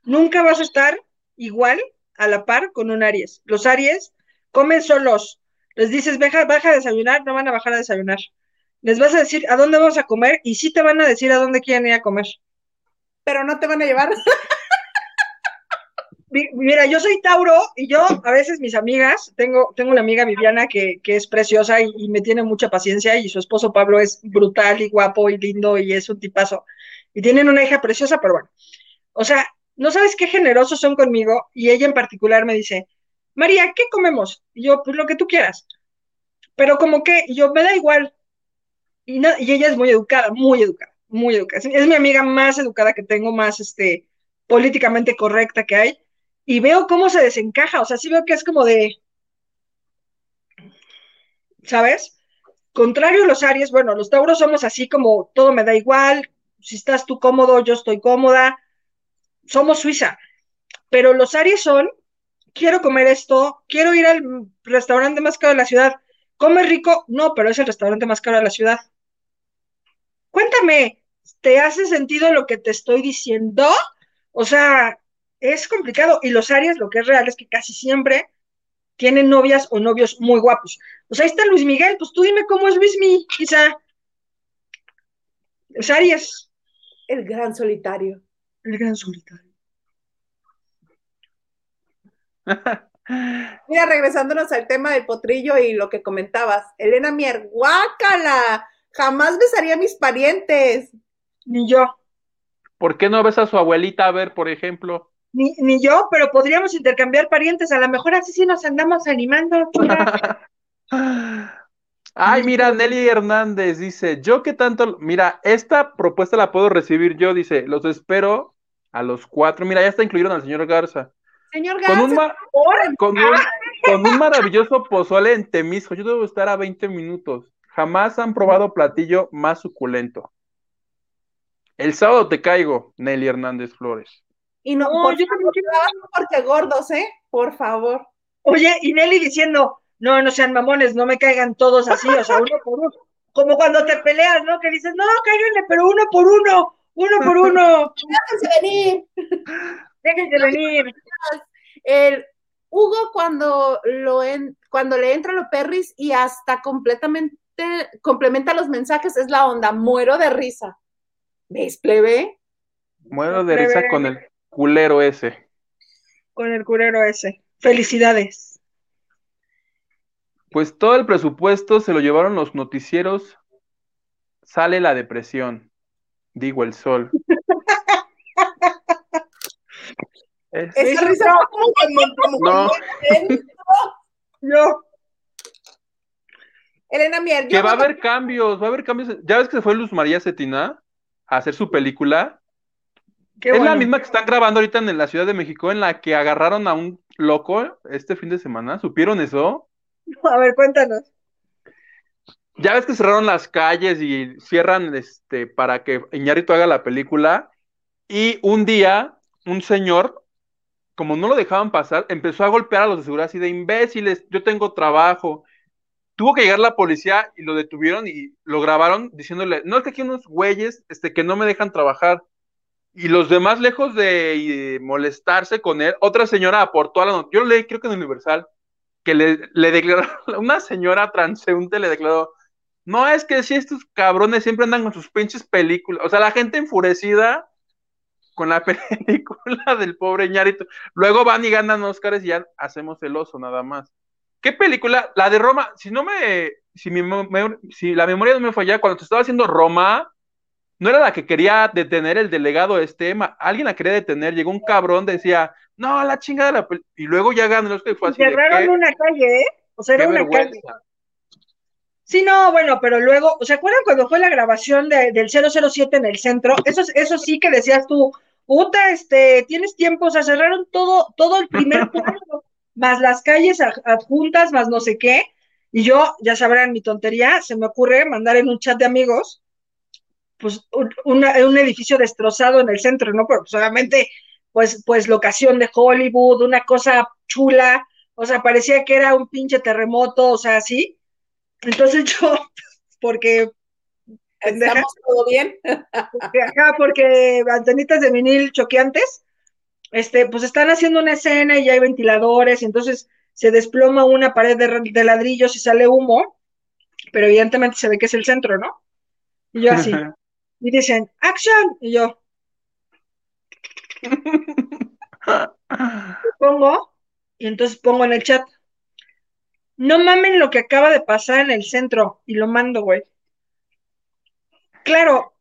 Nunca vas a estar igual a la par con un Aries. Los Aries comen solos. Les dices, baja, baja a desayunar, no van a bajar a desayunar. Les vas a decir a dónde vamos a comer y sí te van a decir a dónde quieren ir a comer. Pero no te van a llevar. Mira, yo soy Tauro y yo a veces mis amigas, tengo, tengo una amiga Viviana que, es preciosa y, me tiene mucha paciencia y su esposo Pablo es brutal y guapo y lindo y es un tipazo. Y tienen una hija preciosa, pero bueno. O sea, no sabes qué generosos son conmigo y ella en particular me dice, María, ¿qué comemos? Y yo, pues lo que tú quieras. Pero como que, yo, me da igual. Y, y ella es muy educada, muy educada, muy educada. Es mi amiga más educada que tengo, más este, políticamente correcta que hay. Y veo cómo se desencaja, o sea, sí veo que es como de, ¿sabes? Contrario a los Aries, bueno, los Tauros somos así como todo me da igual, si estás tú cómodo, yo estoy cómoda, somos Suiza, pero los Aries son, quiero comer esto, quiero ir al restaurante más caro de la ciudad, come rico, no, pero es el restaurante más caro de la ciudad. Cuéntame, ¿te hace sentido lo que te estoy diciendo? O sea, es complicado y los Aries lo que es real es que casi siempre tienen novias o novios muy guapos. O sea, ahí está Luis Miguel, pues tú dime cómo es Luis Miguel, quizá. Los Aries. El gran solitario. El gran solitario. Mira, regresándonos al tema del potrillo y lo que comentabas, Elena Mier, guácala, jamás besaría a mis parientes. Ni yo. ¿Por qué no ves a su abuelita a ver, por ejemplo? Ni, ni yo, pero podríamos intercambiar parientes, a lo mejor así sí nos andamos animando. Ay, mira, Nelly Hernández dice, yo que tanto, mira, esta propuesta la puedo recibir yo, dice, los espero a los cuatro, mira, ya está incluido al señor Garza. Señor Garza, con un, con, un, maravilloso pozole en Temisco, yo debo estar a 20 minutos, jamás han probado platillo más suculento. El sábado te caigo, Nelly Hernández Flores. Y no, yo porque gordos, ¿eh? Por favor. Oye, y Nelly diciendo, no, no sean mamones, no me caigan todos así, o sea, uno por uno. Como cuando te peleas, ¿no? Que dices, no, cáiganle, pero uno por uno, uno por uno. Déjense venir. Déjense venir. El Hugo cuando lo en, cuando le entra lo perris y hasta completamente complementa los mensajes es la onda, muero de risa. ¿Ves, plebe? Muero de risa con el culero ese. Con el culero ese. Felicidades. Pues todo el presupuesto se lo llevaron los noticieros. Sale la depresión, digo el sol. Esa risa no. no. Elena Mier. Que va a haber cambios, va a haber cambios. ¿Ya ves que se fue Luz María Cetina a hacer su película? Es la misma que están grabando ahorita en la Ciudad de México, en la que agarraron a un loco este fin de semana. ¿Supieron eso? A ver, cuéntanos. Ya ves que cerraron las calles y cierran este para que Iñárritu haga la película. Y un día, un señor, como no lo dejaban pasar, empezó a golpear a los de seguridad así de imbéciles, yo tengo trabajo. Tuvo que llegar la policía y lo detuvieron y lo grabaron diciéndole, no es que aquí unos güeyes este, que no me dejan trabajar. Y los demás, lejos de, molestarse con él, otra señora aportó a la noticia. Yo leí, creo que en Universal que le, le declaró, una señora transeúnte le declaró, No, es que si estos cabrones siempre andan con sus pinches películas. O sea, la gente enfurecida con la película del pobre ñarito. Luego van y ganan Óscares y ya hacemos el oso nada más. ¿Qué película? La de Roma, si no me, si, mi, si la memoria no me falla, cuando te estaba haciendo Roma, no era la que quería detener el delegado este, alguien la quería detener, llegó un cabrón, decía, no, la chingada de la y luego ya ganó los que fue así. Cerraron una calle, ¿eh? O sea, era una calle. Sí, no, bueno, pero luego, ¿se acuerdan cuando fue la grabación de, del 007 en el centro? Eso, eso sí que decías tú, puta, este, tienes tiempo, o sea, cerraron todo, todo el primer cuadro, más las calles adjuntas, más no sé qué, y yo, ya sabrán mi tontería, se me ocurre mandar en un chat de amigos, pues, un, un edificio destrozado en el centro, ¿no? Pero solamente, pues, pues, locación de Hollywood, una cosa chula, o sea, parecía que era un pinche terremoto, o sea, así, entonces yo, porque... ¿Estamos todo bien? Acá, porque antenitas de vinil choqueantes, este, pues están haciendo una escena y hay ventiladores, y entonces se desploma una pared de, ladrillos y sale humo, pero evidentemente se ve que es el centro, ¿no? Y yo así. y dicen, ¡Action! Y yo. pongo, y entonces pongo en el chat, no mamen lo que acaba de pasar en el centro y lo mando, güey. Claro,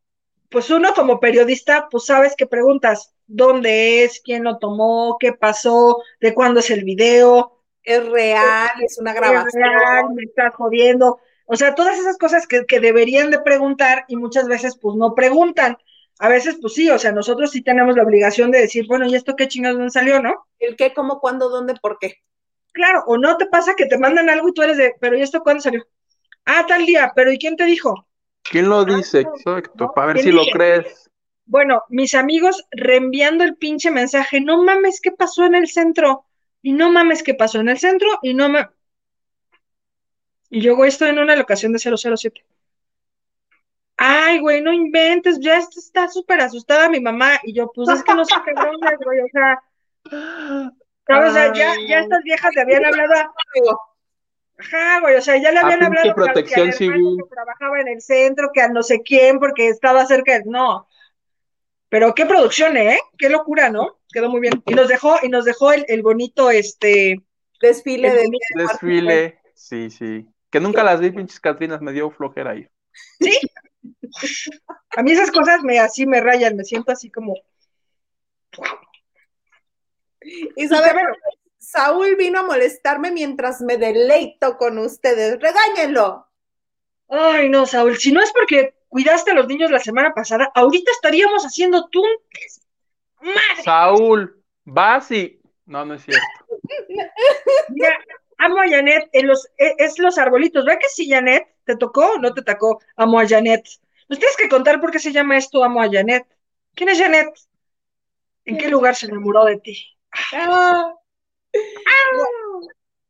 pues uno como periodista, pues sabes que preguntas dónde es, quién lo tomó, qué pasó, de cuándo es el video. Es real, es, una grabación. Es real, me está jodiendo. O sea, todas esas cosas que, que deberían de preguntar y muchas veces pues no preguntan. A veces, pues sí, o sea, nosotros sí tenemos la obligación de decir, bueno, ¿y esto qué chingados salió, no? El qué, cómo, cuándo, dónde, por qué. Claro, o no te pasa que te mandan algo y tú eres de, pero ¿y esto cuándo salió? Ah, tal día, pero ¿y quién te dijo? ¿Quién lo dice? Exacto, para ver si lo crees. Bueno, mis amigos reenviando el pinche mensaje, no mames, ¿qué pasó en el centro? Y no mames, ¿qué pasó en el centro? Y no me... Y yo, güey, estoy en una locación de 007. Ay, güey, no inventes, ya está súper asustada mi mamá. Y yo, pues es que no sé qué onda, güey, o sea... O sea, ya, ya estas viejas le habían hablado Ajá, güey, o sea, ya le habían hablado protección que, civil. que trabajaba en el centro, que a no sé quién, porque estaba cerca de... No. Pero qué producción, ¿eh? Qué locura, ¿no? Quedó muy bien. Y nos dejó, y nos dejó el, el bonito, este... Desfile de... Desfile, sí, sí. Que nunca las vi, pinches Catrinas, me dio flojera ahí. Sí. A mí esas cosas me así me rayan, me siento así como... Isabel, Saúl vino a molestarme mientras me deleito con ustedes. Regáñenlo. Ay, no, Saúl, si no es porque cuidaste a los niños la semana pasada, ahorita estaríamos haciendo tuntes. Madre. Saúl, vas y. No, no es cierto. Mira, amo a Janet, en los, e, es los arbolitos. ¿Ve que sí, Janet? ¿Te tocó o no te tocó? Amo a Janet. Nos tienes que contar por qué se llama esto Amo a Janet. ¿Quién es Janet? ¿En qué lugar se enamoró de ti?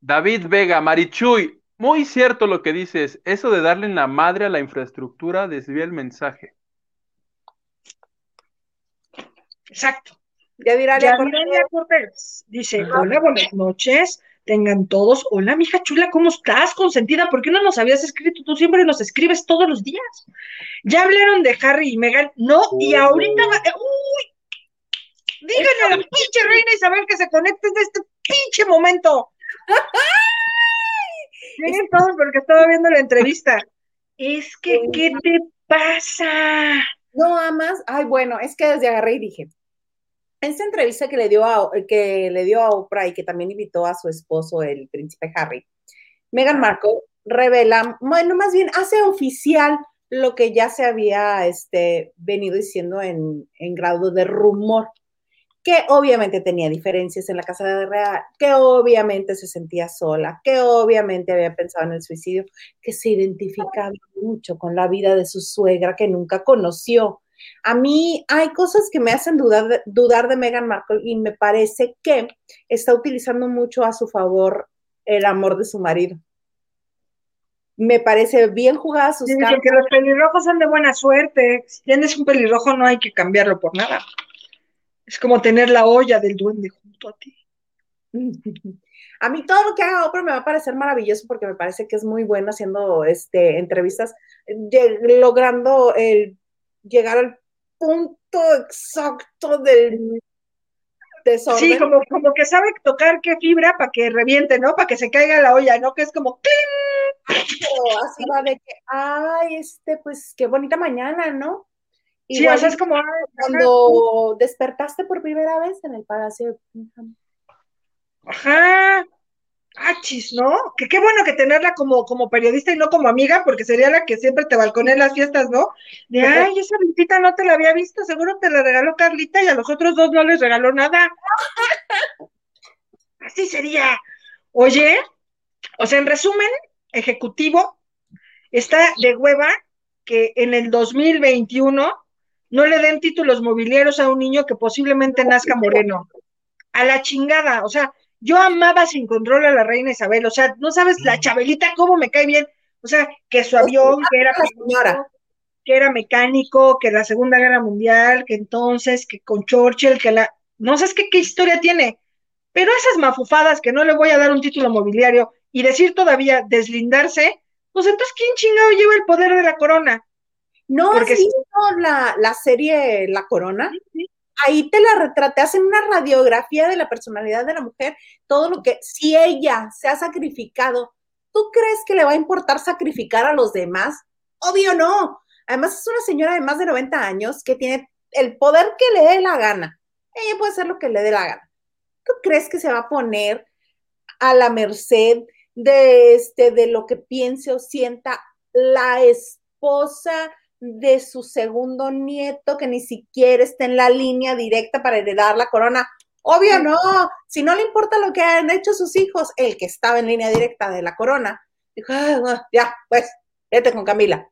David Vega, Marichuy, muy cierto lo que dices. Eso de darle en la madre a la infraestructura desvía el mensaje. Exacto. Ya dirá Cortés. Dice, hola, buenas noches. Tengan todos, hola, mija chula, ¿cómo estás? Consentida, ¿por qué no nos habías escrito? Tú siempre nos escribes todos los días. Ya hablaron de Harry y Meghan, no, y ahorita, uy, Díganle a la pinche reina Isabel que se conecte en este pinche momento. Miren todos porque estaba viendo la entrevista. Es que, ¿qué te pasa? No amas. Ay, bueno, es que desde agarré y dije. Esta entrevista que le dio a, que le dio a Oprah y que también invitó a su esposo, el príncipe Harry, Meghan Markle revela, bueno, más bien hace oficial lo que ya se había este, venido diciendo en, en grado de rumor que obviamente tenía diferencias en la casa de Real, que obviamente se sentía sola, que obviamente había pensado en el suicidio, que se identificaba mucho con la vida de su suegra que nunca conoció. A mí hay cosas que me hacen dudar de, dudar de Meghan Markle y me parece que está utilizando mucho a su favor el amor de su marido. Me parece bien jugada sus cartas. que los pelirrojos son de buena suerte. Si tienes un pelirrojo no hay que cambiarlo por nada. Es como tener la olla del duende junto a ti. A mí todo lo que haga Oprah me va a parecer maravilloso porque me parece que es muy bueno haciendo este, entrevistas, logrando el, llegar al punto exacto del desorden. Sí, como, como que sabe tocar qué fibra para que reviente, ¿no? Para que se caiga la olla, ¿no? Que es como Así va de que, ay, este, pues qué bonita mañana, ¿no? sí, o sea, es como cuando despertaste por primera vez en el Palacio de Ajá. Achis, ¿no? Que qué bueno que tenerla como, como periodista y no como amiga, porque sería la que siempre te balconea en las fiestas, ¿no? De, ay, esa visita no te la había visto, seguro te la regaló Carlita y a los otros dos no les regaló nada. Así sería. Oye, o sea, en resumen, ejecutivo, está de hueva que en el 2021 no le den títulos mobiliarios a un niño que posiblemente nazca moreno. A la chingada, o sea, yo amaba sin control a la reina Isabel, o sea, no sabes la Chabelita cómo me cae bien, o sea, que su avión, que era señora, que era mecánico, que la Segunda Guerra Mundial, que entonces, que con Churchill, que la, no sabes qué, qué historia tiene, pero esas mafufadas que no le voy a dar un título mobiliario y decir todavía deslindarse, pues entonces, ¿quién chingado lleva el poder de la corona? No, Porque ¿has la, la serie La Corona? Sí, ahí te la retraté, hacen una radiografía de la personalidad de la mujer, todo lo que, si ella se ha sacrificado, ¿tú crees que le va a importar sacrificar a los demás? Obvio no. Además es una señora de más de 90 años que tiene el poder que le dé la gana. Ella puede hacer lo que le dé la gana. ¿Tú crees que se va a poner a la merced de este de lo que piense o sienta la esposa de su segundo nieto que ni siquiera está en la línea directa para heredar la corona. Obvio no, si no le importa lo que han hecho sus hijos, el que estaba en línea directa de la corona, dijo, ya, pues, vete con Camila.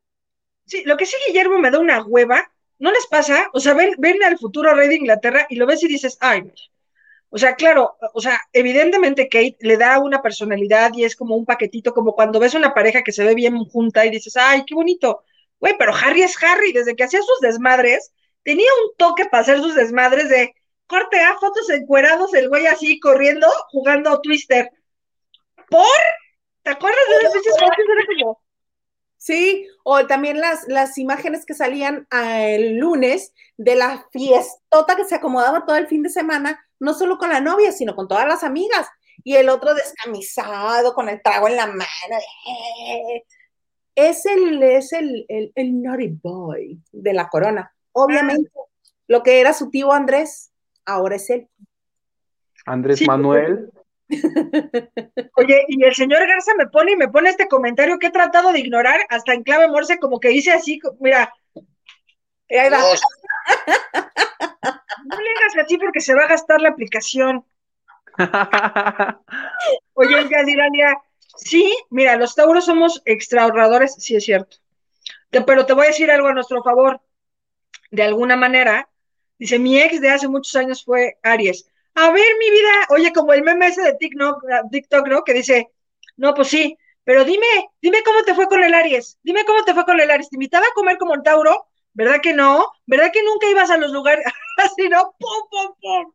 Sí, lo que sí, Guillermo, me da una hueva, ¿no les pasa? O sea, ven, ven al futuro rey de Inglaterra y lo ves y dices, ay, o sea, claro, o sea, evidentemente Kate le da una personalidad y es como un paquetito, como cuando ves una pareja que se ve bien junta y dices, ay, qué bonito. Güey, pero Harry es Harry, desde que hacía sus desmadres, tenía un toque para hacer sus desmadres de corte a fotos encuerados, el güey así corriendo, jugando Twister. ¿Por? ¿Te acuerdas de esas fotos? Sí, o también las, las imágenes que salían ah, el lunes de la fiestota que se acomodaba todo el fin de semana, no solo con la novia, sino con todas las amigas. Y el otro descamisado, con el trago en la mano. Eh, es el, es el, el, naughty boy de la corona. Obviamente, lo que era su tío Andrés, ahora es él. Andrés Manuel. Oye, y el señor Garza me pone y me pone este comentario que he tratado de ignorar hasta en clave morse, como que dice así, mira. Ahí va. No le hagas así porque se va a gastar la aplicación. Oye, ya dirán ya, Sí, mira, los tauros somos extra ahorradores, sí es cierto. pero te voy a decir algo a nuestro favor. De alguna manera, dice, mi ex de hace muchos años fue Aries. A ver, mi vida, oye, como el meme ese de TikTok, TikTok, ¿no? Que dice, no, pues sí, pero dime, dime cómo te fue con el Aries, dime cómo te fue con el Aries. ¿Te invitaba a comer como el Tauro? ¿Verdad que no? ¿Verdad que nunca ibas a los lugares así, no? ¡Pum, pum, pum!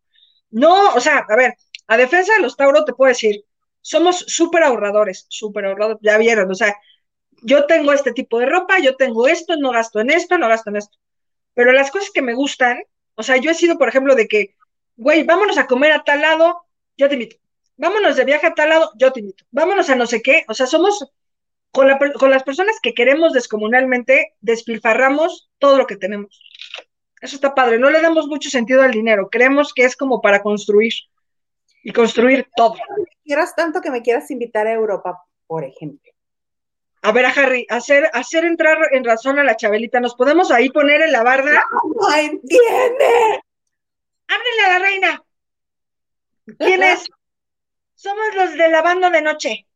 No, o sea, a ver, a defensa de los Tauros te puedo decir, somos súper ahorradores, súper ahorradores, ya vieron, o sea, yo tengo este tipo de ropa, yo tengo esto, no gasto en esto, no gasto en esto. Pero las cosas que me gustan, o sea, yo he sido, por ejemplo, de que, güey, vámonos a comer a tal lado, yo te invito. Vámonos de viaje a tal lado, yo te invito. Vámonos a no sé qué, o sea, somos, con, con las personas que queremos descomunalmente, despilfarramos todo lo que tenemos. Eso está padre, no le damos mucho sentido al dinero, creemos que es como para construir y construir todo. Quieras tanto que me quieras invitar a Europa, por ejemplo. A ver, a Harry, hacer, hacer entrar en razón a la Chabelita. ¿Nos podemos ahí poner en la barda? ¡No entiende! ¡Ábrele a la reina! ¿Quién es? Somos los de la banda de noche.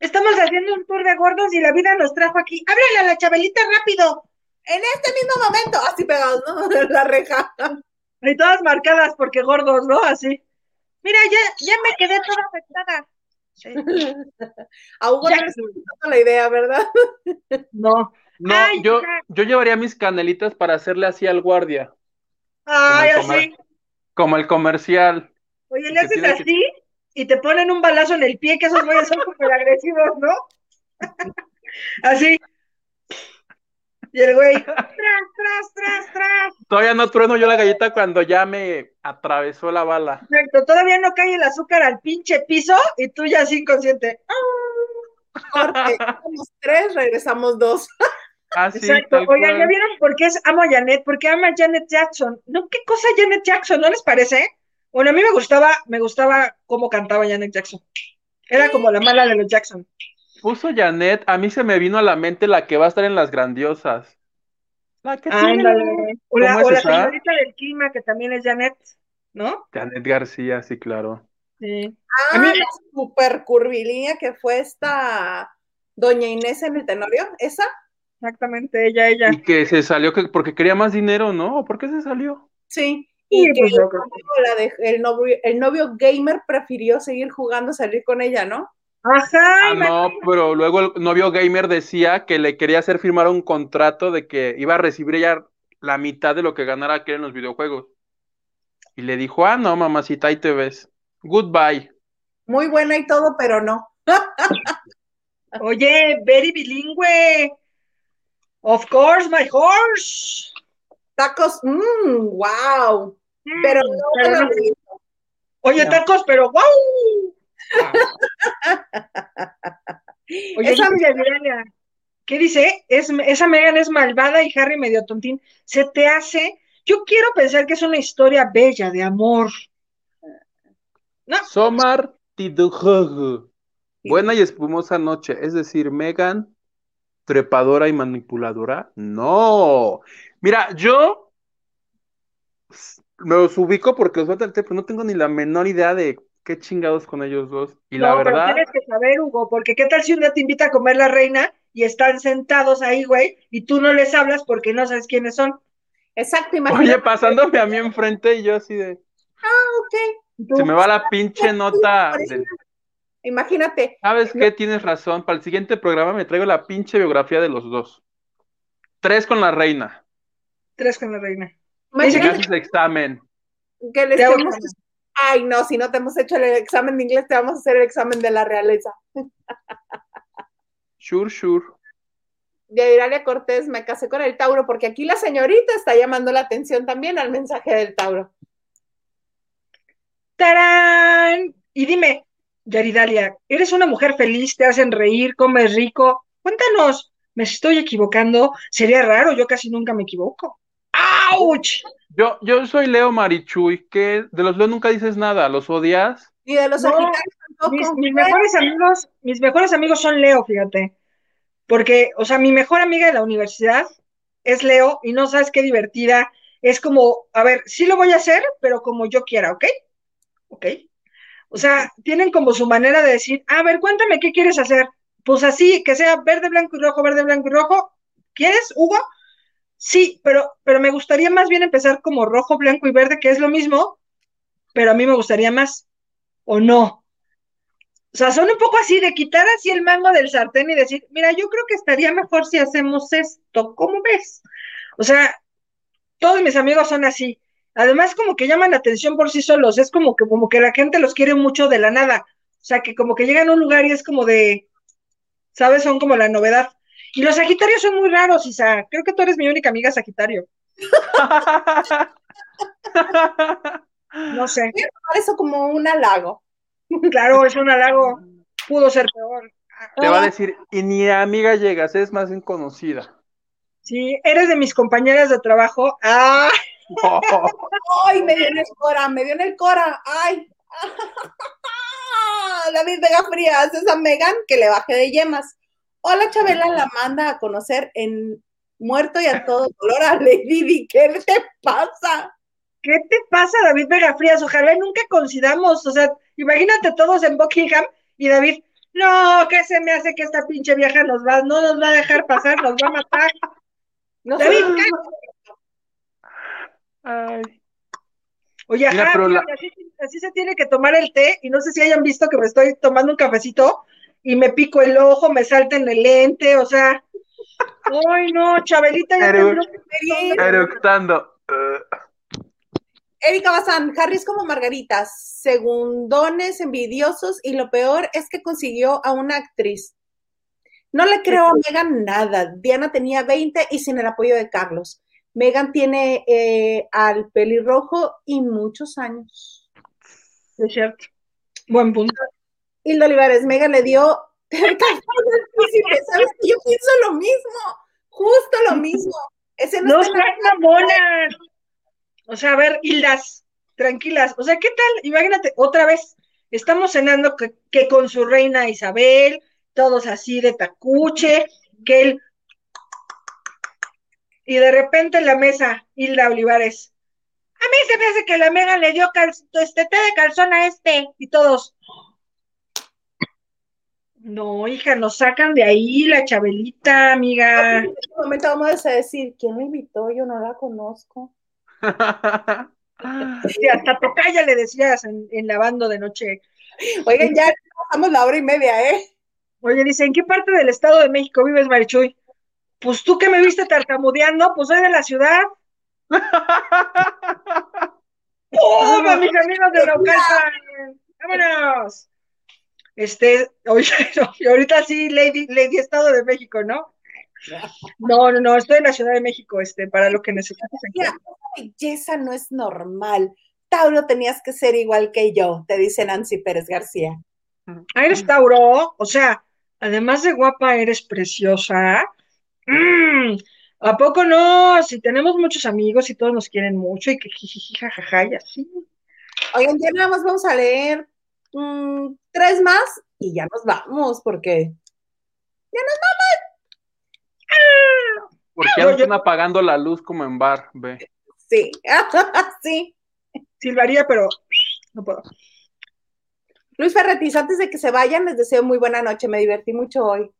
Estamos haciendo un tour de gordos y la vida nos trajo aquí. ¡Ábrele a la Chabelita rápido! En este mismo momento, así pegados, ¿no? La reja. Y todas marcadas porque gordos, ¿no? Así. Mira, ya, ya me quedé toda afectada. A Hugo ya. no la idea, ¿verdad? No. No, yo, yo llevaría mis canelitas para hacerle así al guardia. Ay, así. Como el comercial. Oye, ¿le haces así? y te ponen un balazo en el pie, que esos güeyes son súper agresivos, ¿no? Así. Y el güey, tras, tras, tras, tras. Todavía no trueno yo la galleta cuando ya me atravesó la bala. Exacto, todavía no cae el azúcar al pinche piso y tú ya así inconsciente. Corte, somos tres, regresamos dos. Así, Exacto. tal Oigan. ¿ya vieron por qué es amo a Janet? Porque ama a Janet Jackson. ¿No? ¿Qué cosa Janet Jackson? ¿No les parece? Bueno, a mí me gustaba, me gustaba cómo cantaba Janet Jackson. Era como la mala de los Jackson. Puso Janet, a mí se me vino a la mente la que va a estar en las grandiosas. La que tiene- Ándale. O la, ¿Cómo o la señorita del clima, que también es Janet, ¿no? Janet García, sí, claro. Sí. Ah, A mí- la super curvilínea que fue esta doña Inés en el Tenorio, ¿esa? Exactamente, ella, ella. Y que se salió que- porque quería más dinero, ¿no? ¿O ¿Por qué se salió? Sí. Sí, Y que pues, el novio, la de- el, novio, el novio gamer prefirió seguir jugando, salir con ella, ¿no? Ajá, Ah, no, pero luego el novio gamer decía que le quería hacer firmar un contrato de que iba a recibir ella la mitad de lo que ganara aquel en los videojuegos. Y le dijo, ah, no, mamacita, ahí te ves. Goodbye. Muy buena y todo, pero no. Oye, very bilingüe. Of course, my horse. Tacos, mmm, wow. Mm, Pero no, pero. Oye, No. tacos, pero wow. Oye, Esa- Adriana, ¿qué dice? Es, esa Megan es malvada y Harry medio tontín. Se te hace. Yo quiero pensar que es una historia bella de amor. No, Somar Tidujugu. Buena y espumosa noche. Es decir, Megan, trepadora y manipuladora. No. Mira, yo me los ubico porque los voy a tratar, pero no tengo ni la menor idea de qué chingados con ellos dos. Y la no, pero verdad, tienes que saber, Hugo, porque qué tal si un día te invita a comer la reina y están sentados ahí, güey, y tú no les hablas porque no sabes quiénes son. Exacto, imagínate. oye, pasándome a mí enfrente y yo así de, ok. Y tú, se me va la pinche nota. de- Imagínate. ¿Sabes qué? Tienes razón. Para el siguiente programa me traigo la pinche biografía de los dos. Tres con la reina. Tres con la reina. Y Imagínate haces examen. que les Ay, no, si no te hemos hecho el examen de inglés, te vamos a hacer el examen de la realeza. Sure, sure. De Iralia Cortés, me casé con el Tauro, porque aquí la señorita está llamando la atención también al mensaje del Tauro. ¡Tarán! Y dime, Yaridalia, ¿eres una mujer feliz? ¿Te hacen reír? ¿Comes rico? Cuéntanos, ¿me estoy equivocando? Sería raro, yo casi nunca me equivoco. ¡Auch! Yo, yo soy Leo Marichuy, que de los Leo nunca dices nada, ¿los odias? Y de los No. Mis, mis mejores amigos, mis mejores amigos son Leo, fíjate. Porque, o sea, mi mejor amiga de la universidad es Leo y no sabes qué divertida. Es como, a ver, sí lo voy a hacer, pero como yo quiera, ¿ok? ¿Ok? O sea, tienen como su manera de decir, a ver, cuéntame qué quieres hacer. Pues así, que sea verde, blanco y rojo, verde, blanco y rojo. ¿Quieres, Hugo? Sí, pero, pero me gustaría más bien empezar como rojo, blanco y verde, que es lo mismo, pero a mí me gustaría más. ¿O no? O sea, son un poco así de quitar así el mango del sartén y decir, mira, yo creo que estaría mejor si hacemos esto, ¿cómo ves? O sea, todos mis amigos son así. Además, como que llaman la atención por sí solos, es como que, como que la gente los quiere mucho de la nada. O sea, que como que llegan a un lugar y es como de, ¿sabes? Son como la novedad. Y los Sagitarios son muy raros, Isa. Creo que tú eres mi única amiga Sagitario. No sé. Eso como un halago. Claro, es un halago. Pudo ser peor. Te va a decir, y ni amiga llegas, es más bien conocida. Sí, eres de mis compañeras de trabajo. ¡Ah! ¡Ay, me dio en el cora! ¡Me dio en el cora! ¡Ay! David Vega Frías, esa Megan que le bajé de yemas. Hola, Chabela la manda a conocer en Muerto y a todo color a Lady Di. ¿Qué te pasa? ¿Qué te pasa, David Vega Frías? Ojalá nunca coincidamos. O sea, imagínate todos en Buckingham y David, no, ¿qué se me hace que esta pinche vieja nos va, no nos va a dejar pasar, nos va a matar? No. David, Ay. Oye, Mira, ajá, la- así se tiene que tomar el té, y no sé si hayan visto que me estoy tomando un cafecito y me pico el ojo, me salta en el lente, o sea, ay no, Chabelita ya que- Eructando. Uh, Erika Bazán, Harry es como Margarita, segundones, envidiosos, y lo peor es que consiguió a una actriz. No le creo a Megan nada. Diana tenía 20 y sin el apoyo de Carlos. Megan tiene eh, al pelirrojo y muchos años. Es cierto. Buen punto. Hilda Olivares, Megan le dio. ¿Sabes? Yo pienso lo mismo, justo lo mismo. Ese no, no sean mona. O sea, a ver, Hildas, tranquilas. O sea, ¿qué tal? Imagínate, otra vez, estamos cenando que, que con su reina Isabel, todos así de tacuche, que él. Y de repente en la mesa, Hilda Olivares. A mí se me hace que la Mega le dio este té de calzón a este. Y todos. No, hija, nos sacan de ahí la Chabelita, amiga. En este momento vamos a decir, ¿quién me invitó? Yo no la conozco. sí, hasta tocaya le decías en, en lavando de noche. Oigan, ya pasamos la hora y media, ¿eh? Oye, dice, ¿en qué parte del Estado de México vives, Marichuy? Pues tú que me viste tartamudeando, pues soy de la ciudad. ¡Oh, mis amigos de Naucalpan! ¡Vámonos! Este, oye, ahorita sí, Lady, Lady Estado de México, ¿no? No, no, no, estoy en la Ciudad de México, este, para lo que necesitas. Esa belleza no es normal. Tauro, tenías que ser igual que yo, te dice Nancy Pérez García. Ah, eres Tauro, o sea, además de guapa, eres preciosa. Mm, ¿A poco no? Si tenemos muchos amigos y todos nos quieren mucho y que jajaja, y así. Oigan, ya nada más vamos a leer mm, tres más y ya nos vamos, porque ya nos vamos. Ah. Porque ya nos están apagando la luz como en bar, ve. Sí, sí. Silbaría, pero no puedo. Luis Ferretis, antes de que se vayan, les deseo muy buena noche. Me divertí mucho hoy.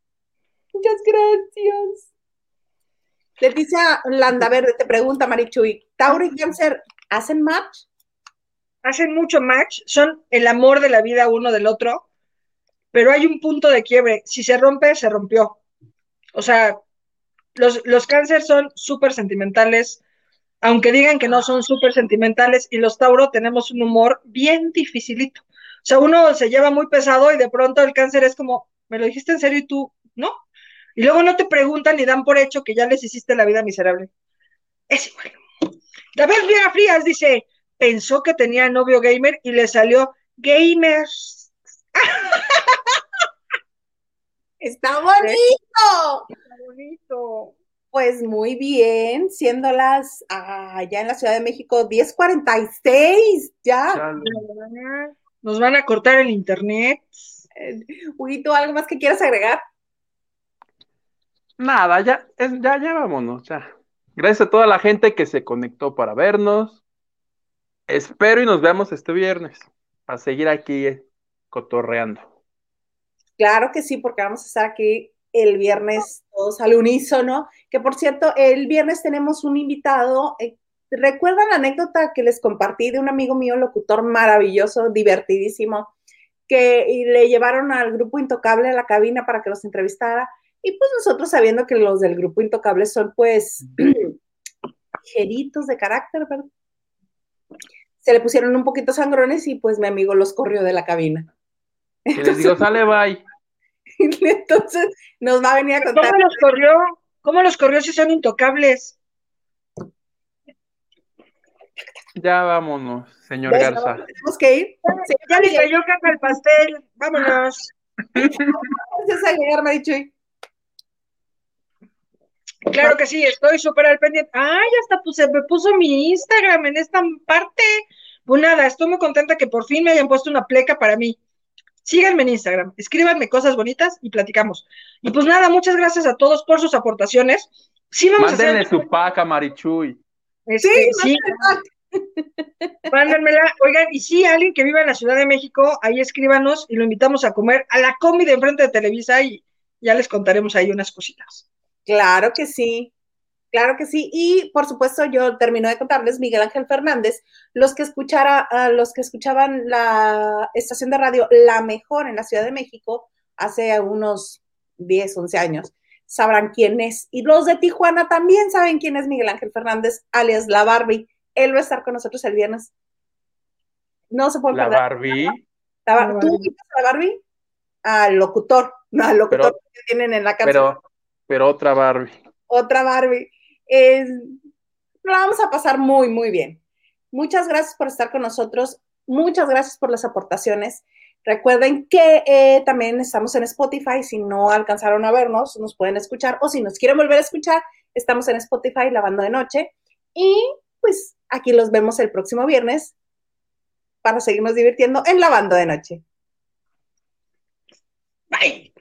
Muchas gracias. Leticia Landaverde te pregunta, Marichuy, ¿Tauro y Cáncer hacen match? Hacen mucho match, son el amor de la vida uno del otro, pero hay un punto de quiebre. Si se rompe, se rompió. O sea, los, los cáncer son súper sentimentales, aunque digan que no son súper sentimentales, y los Tauro tenemos un humor bien dificilito. O sea, uno se lleva muy pesado y de pronto el cáncer es como, ¿me lo dijiste en serio y tú no? Y luego no te preguntan ni dan por hecho que ya les hiciste la vida miserable. Es igual. David Viera Frías dice, pensó que tenía novio gamer y le salió gamers. Está bonito. Está bonito. Pues muy bien, siendo las allá en la Ciudad de México 10:46 ya. Nos van a cortar el internet. Eh, Huguito, ¿algo más que quieras agregar? Nada, ya, ya, ya vámonos, ya. Gracias a toda la gente que se conectó para vernos. Espero y nos veamos este viernes para seguir aquí eh, cotorreando. Claro que sí, porque vamos a estar aquí el viernes todos al unísono. Que por cierto, el viernes tenemos un invitado eh, ¿Recuerdan la anécdota que les compartí de un amigo mío, locutor maravilloso, divertidísimo, que le llevaron al grupo Intocable a la cabina para que los entrevistara? Y pues nosotros sabiendo que los del grupo Intocable son pues ligeritos de carácter, ¿verdad? Se le pusieron un poquito sangrones y pues mi amigo los corrió de la cabina. Y les digo, sale, bye. Entonces nos va a venir a contar. ¿Cómo los corrió? ¿Cómo los corrió si son intocables? Ya vámonos, señor Garza. Tenemos que ir. ya le cayó caca al pastel. Vámonos. Gracias a llegar, Marichuy. Claro que sí, estoy súper al pendiente. Ay, hasta pues, se me puso mi Instagram en esta parte. Pues nada, estoy muy contenta que por fin me hayan puesto una pleca para mí. Síganme en Instagram, escríbanme cosas bonitas y platicamos. Y pues nada, muchas gracias a todos por sus aportaciones. Sí, vamos Mándenle a hacer... su paca, Marichuy. Este, sí, sí. Mándenmela. Oigan, y si alguien que viva en la Ciudad de México, ahí escríbanos y lo invitamos a comer a la comida enfrente de Televisa y ya les contaremos ahí unas cositas. Claro que sí. Claro que sí. Y por supuesto, yo termino de contarles Miguel Ángel Fernández, los que escuchara, los que escuchaban la estación de radio La Mejor en la Ciudad de México hace unos 10, 11 años, sabrán quién es. Y los de Tijuana también saben quién es Miguel Ángel Fernández, alias La Barbie Él va a estar con nosotros el viernes. No se puede La perder. Barbie. La Bar- La ¿Tú Barbie. invitas a la Barbie? Al locutor, no, al locutor Pero- que tienen en la cápsula. Pero, pero otra Barbie. Otra Barbie. La vamos a pasar muy, muy bien. Muchas gracias por estar con nosotros. Muchas gracias por las aportaciones. Recuerden que eh, también estamos en Spotify. Si no alcanzaron a vernos, nos pueden escuchar. O si nos quieren volver a escuchar, estamos en Spotify lavando de noche. Y pues aquí los vemos el próximo viernes para seguirnos divirtiendo en lavando de noche. Bye.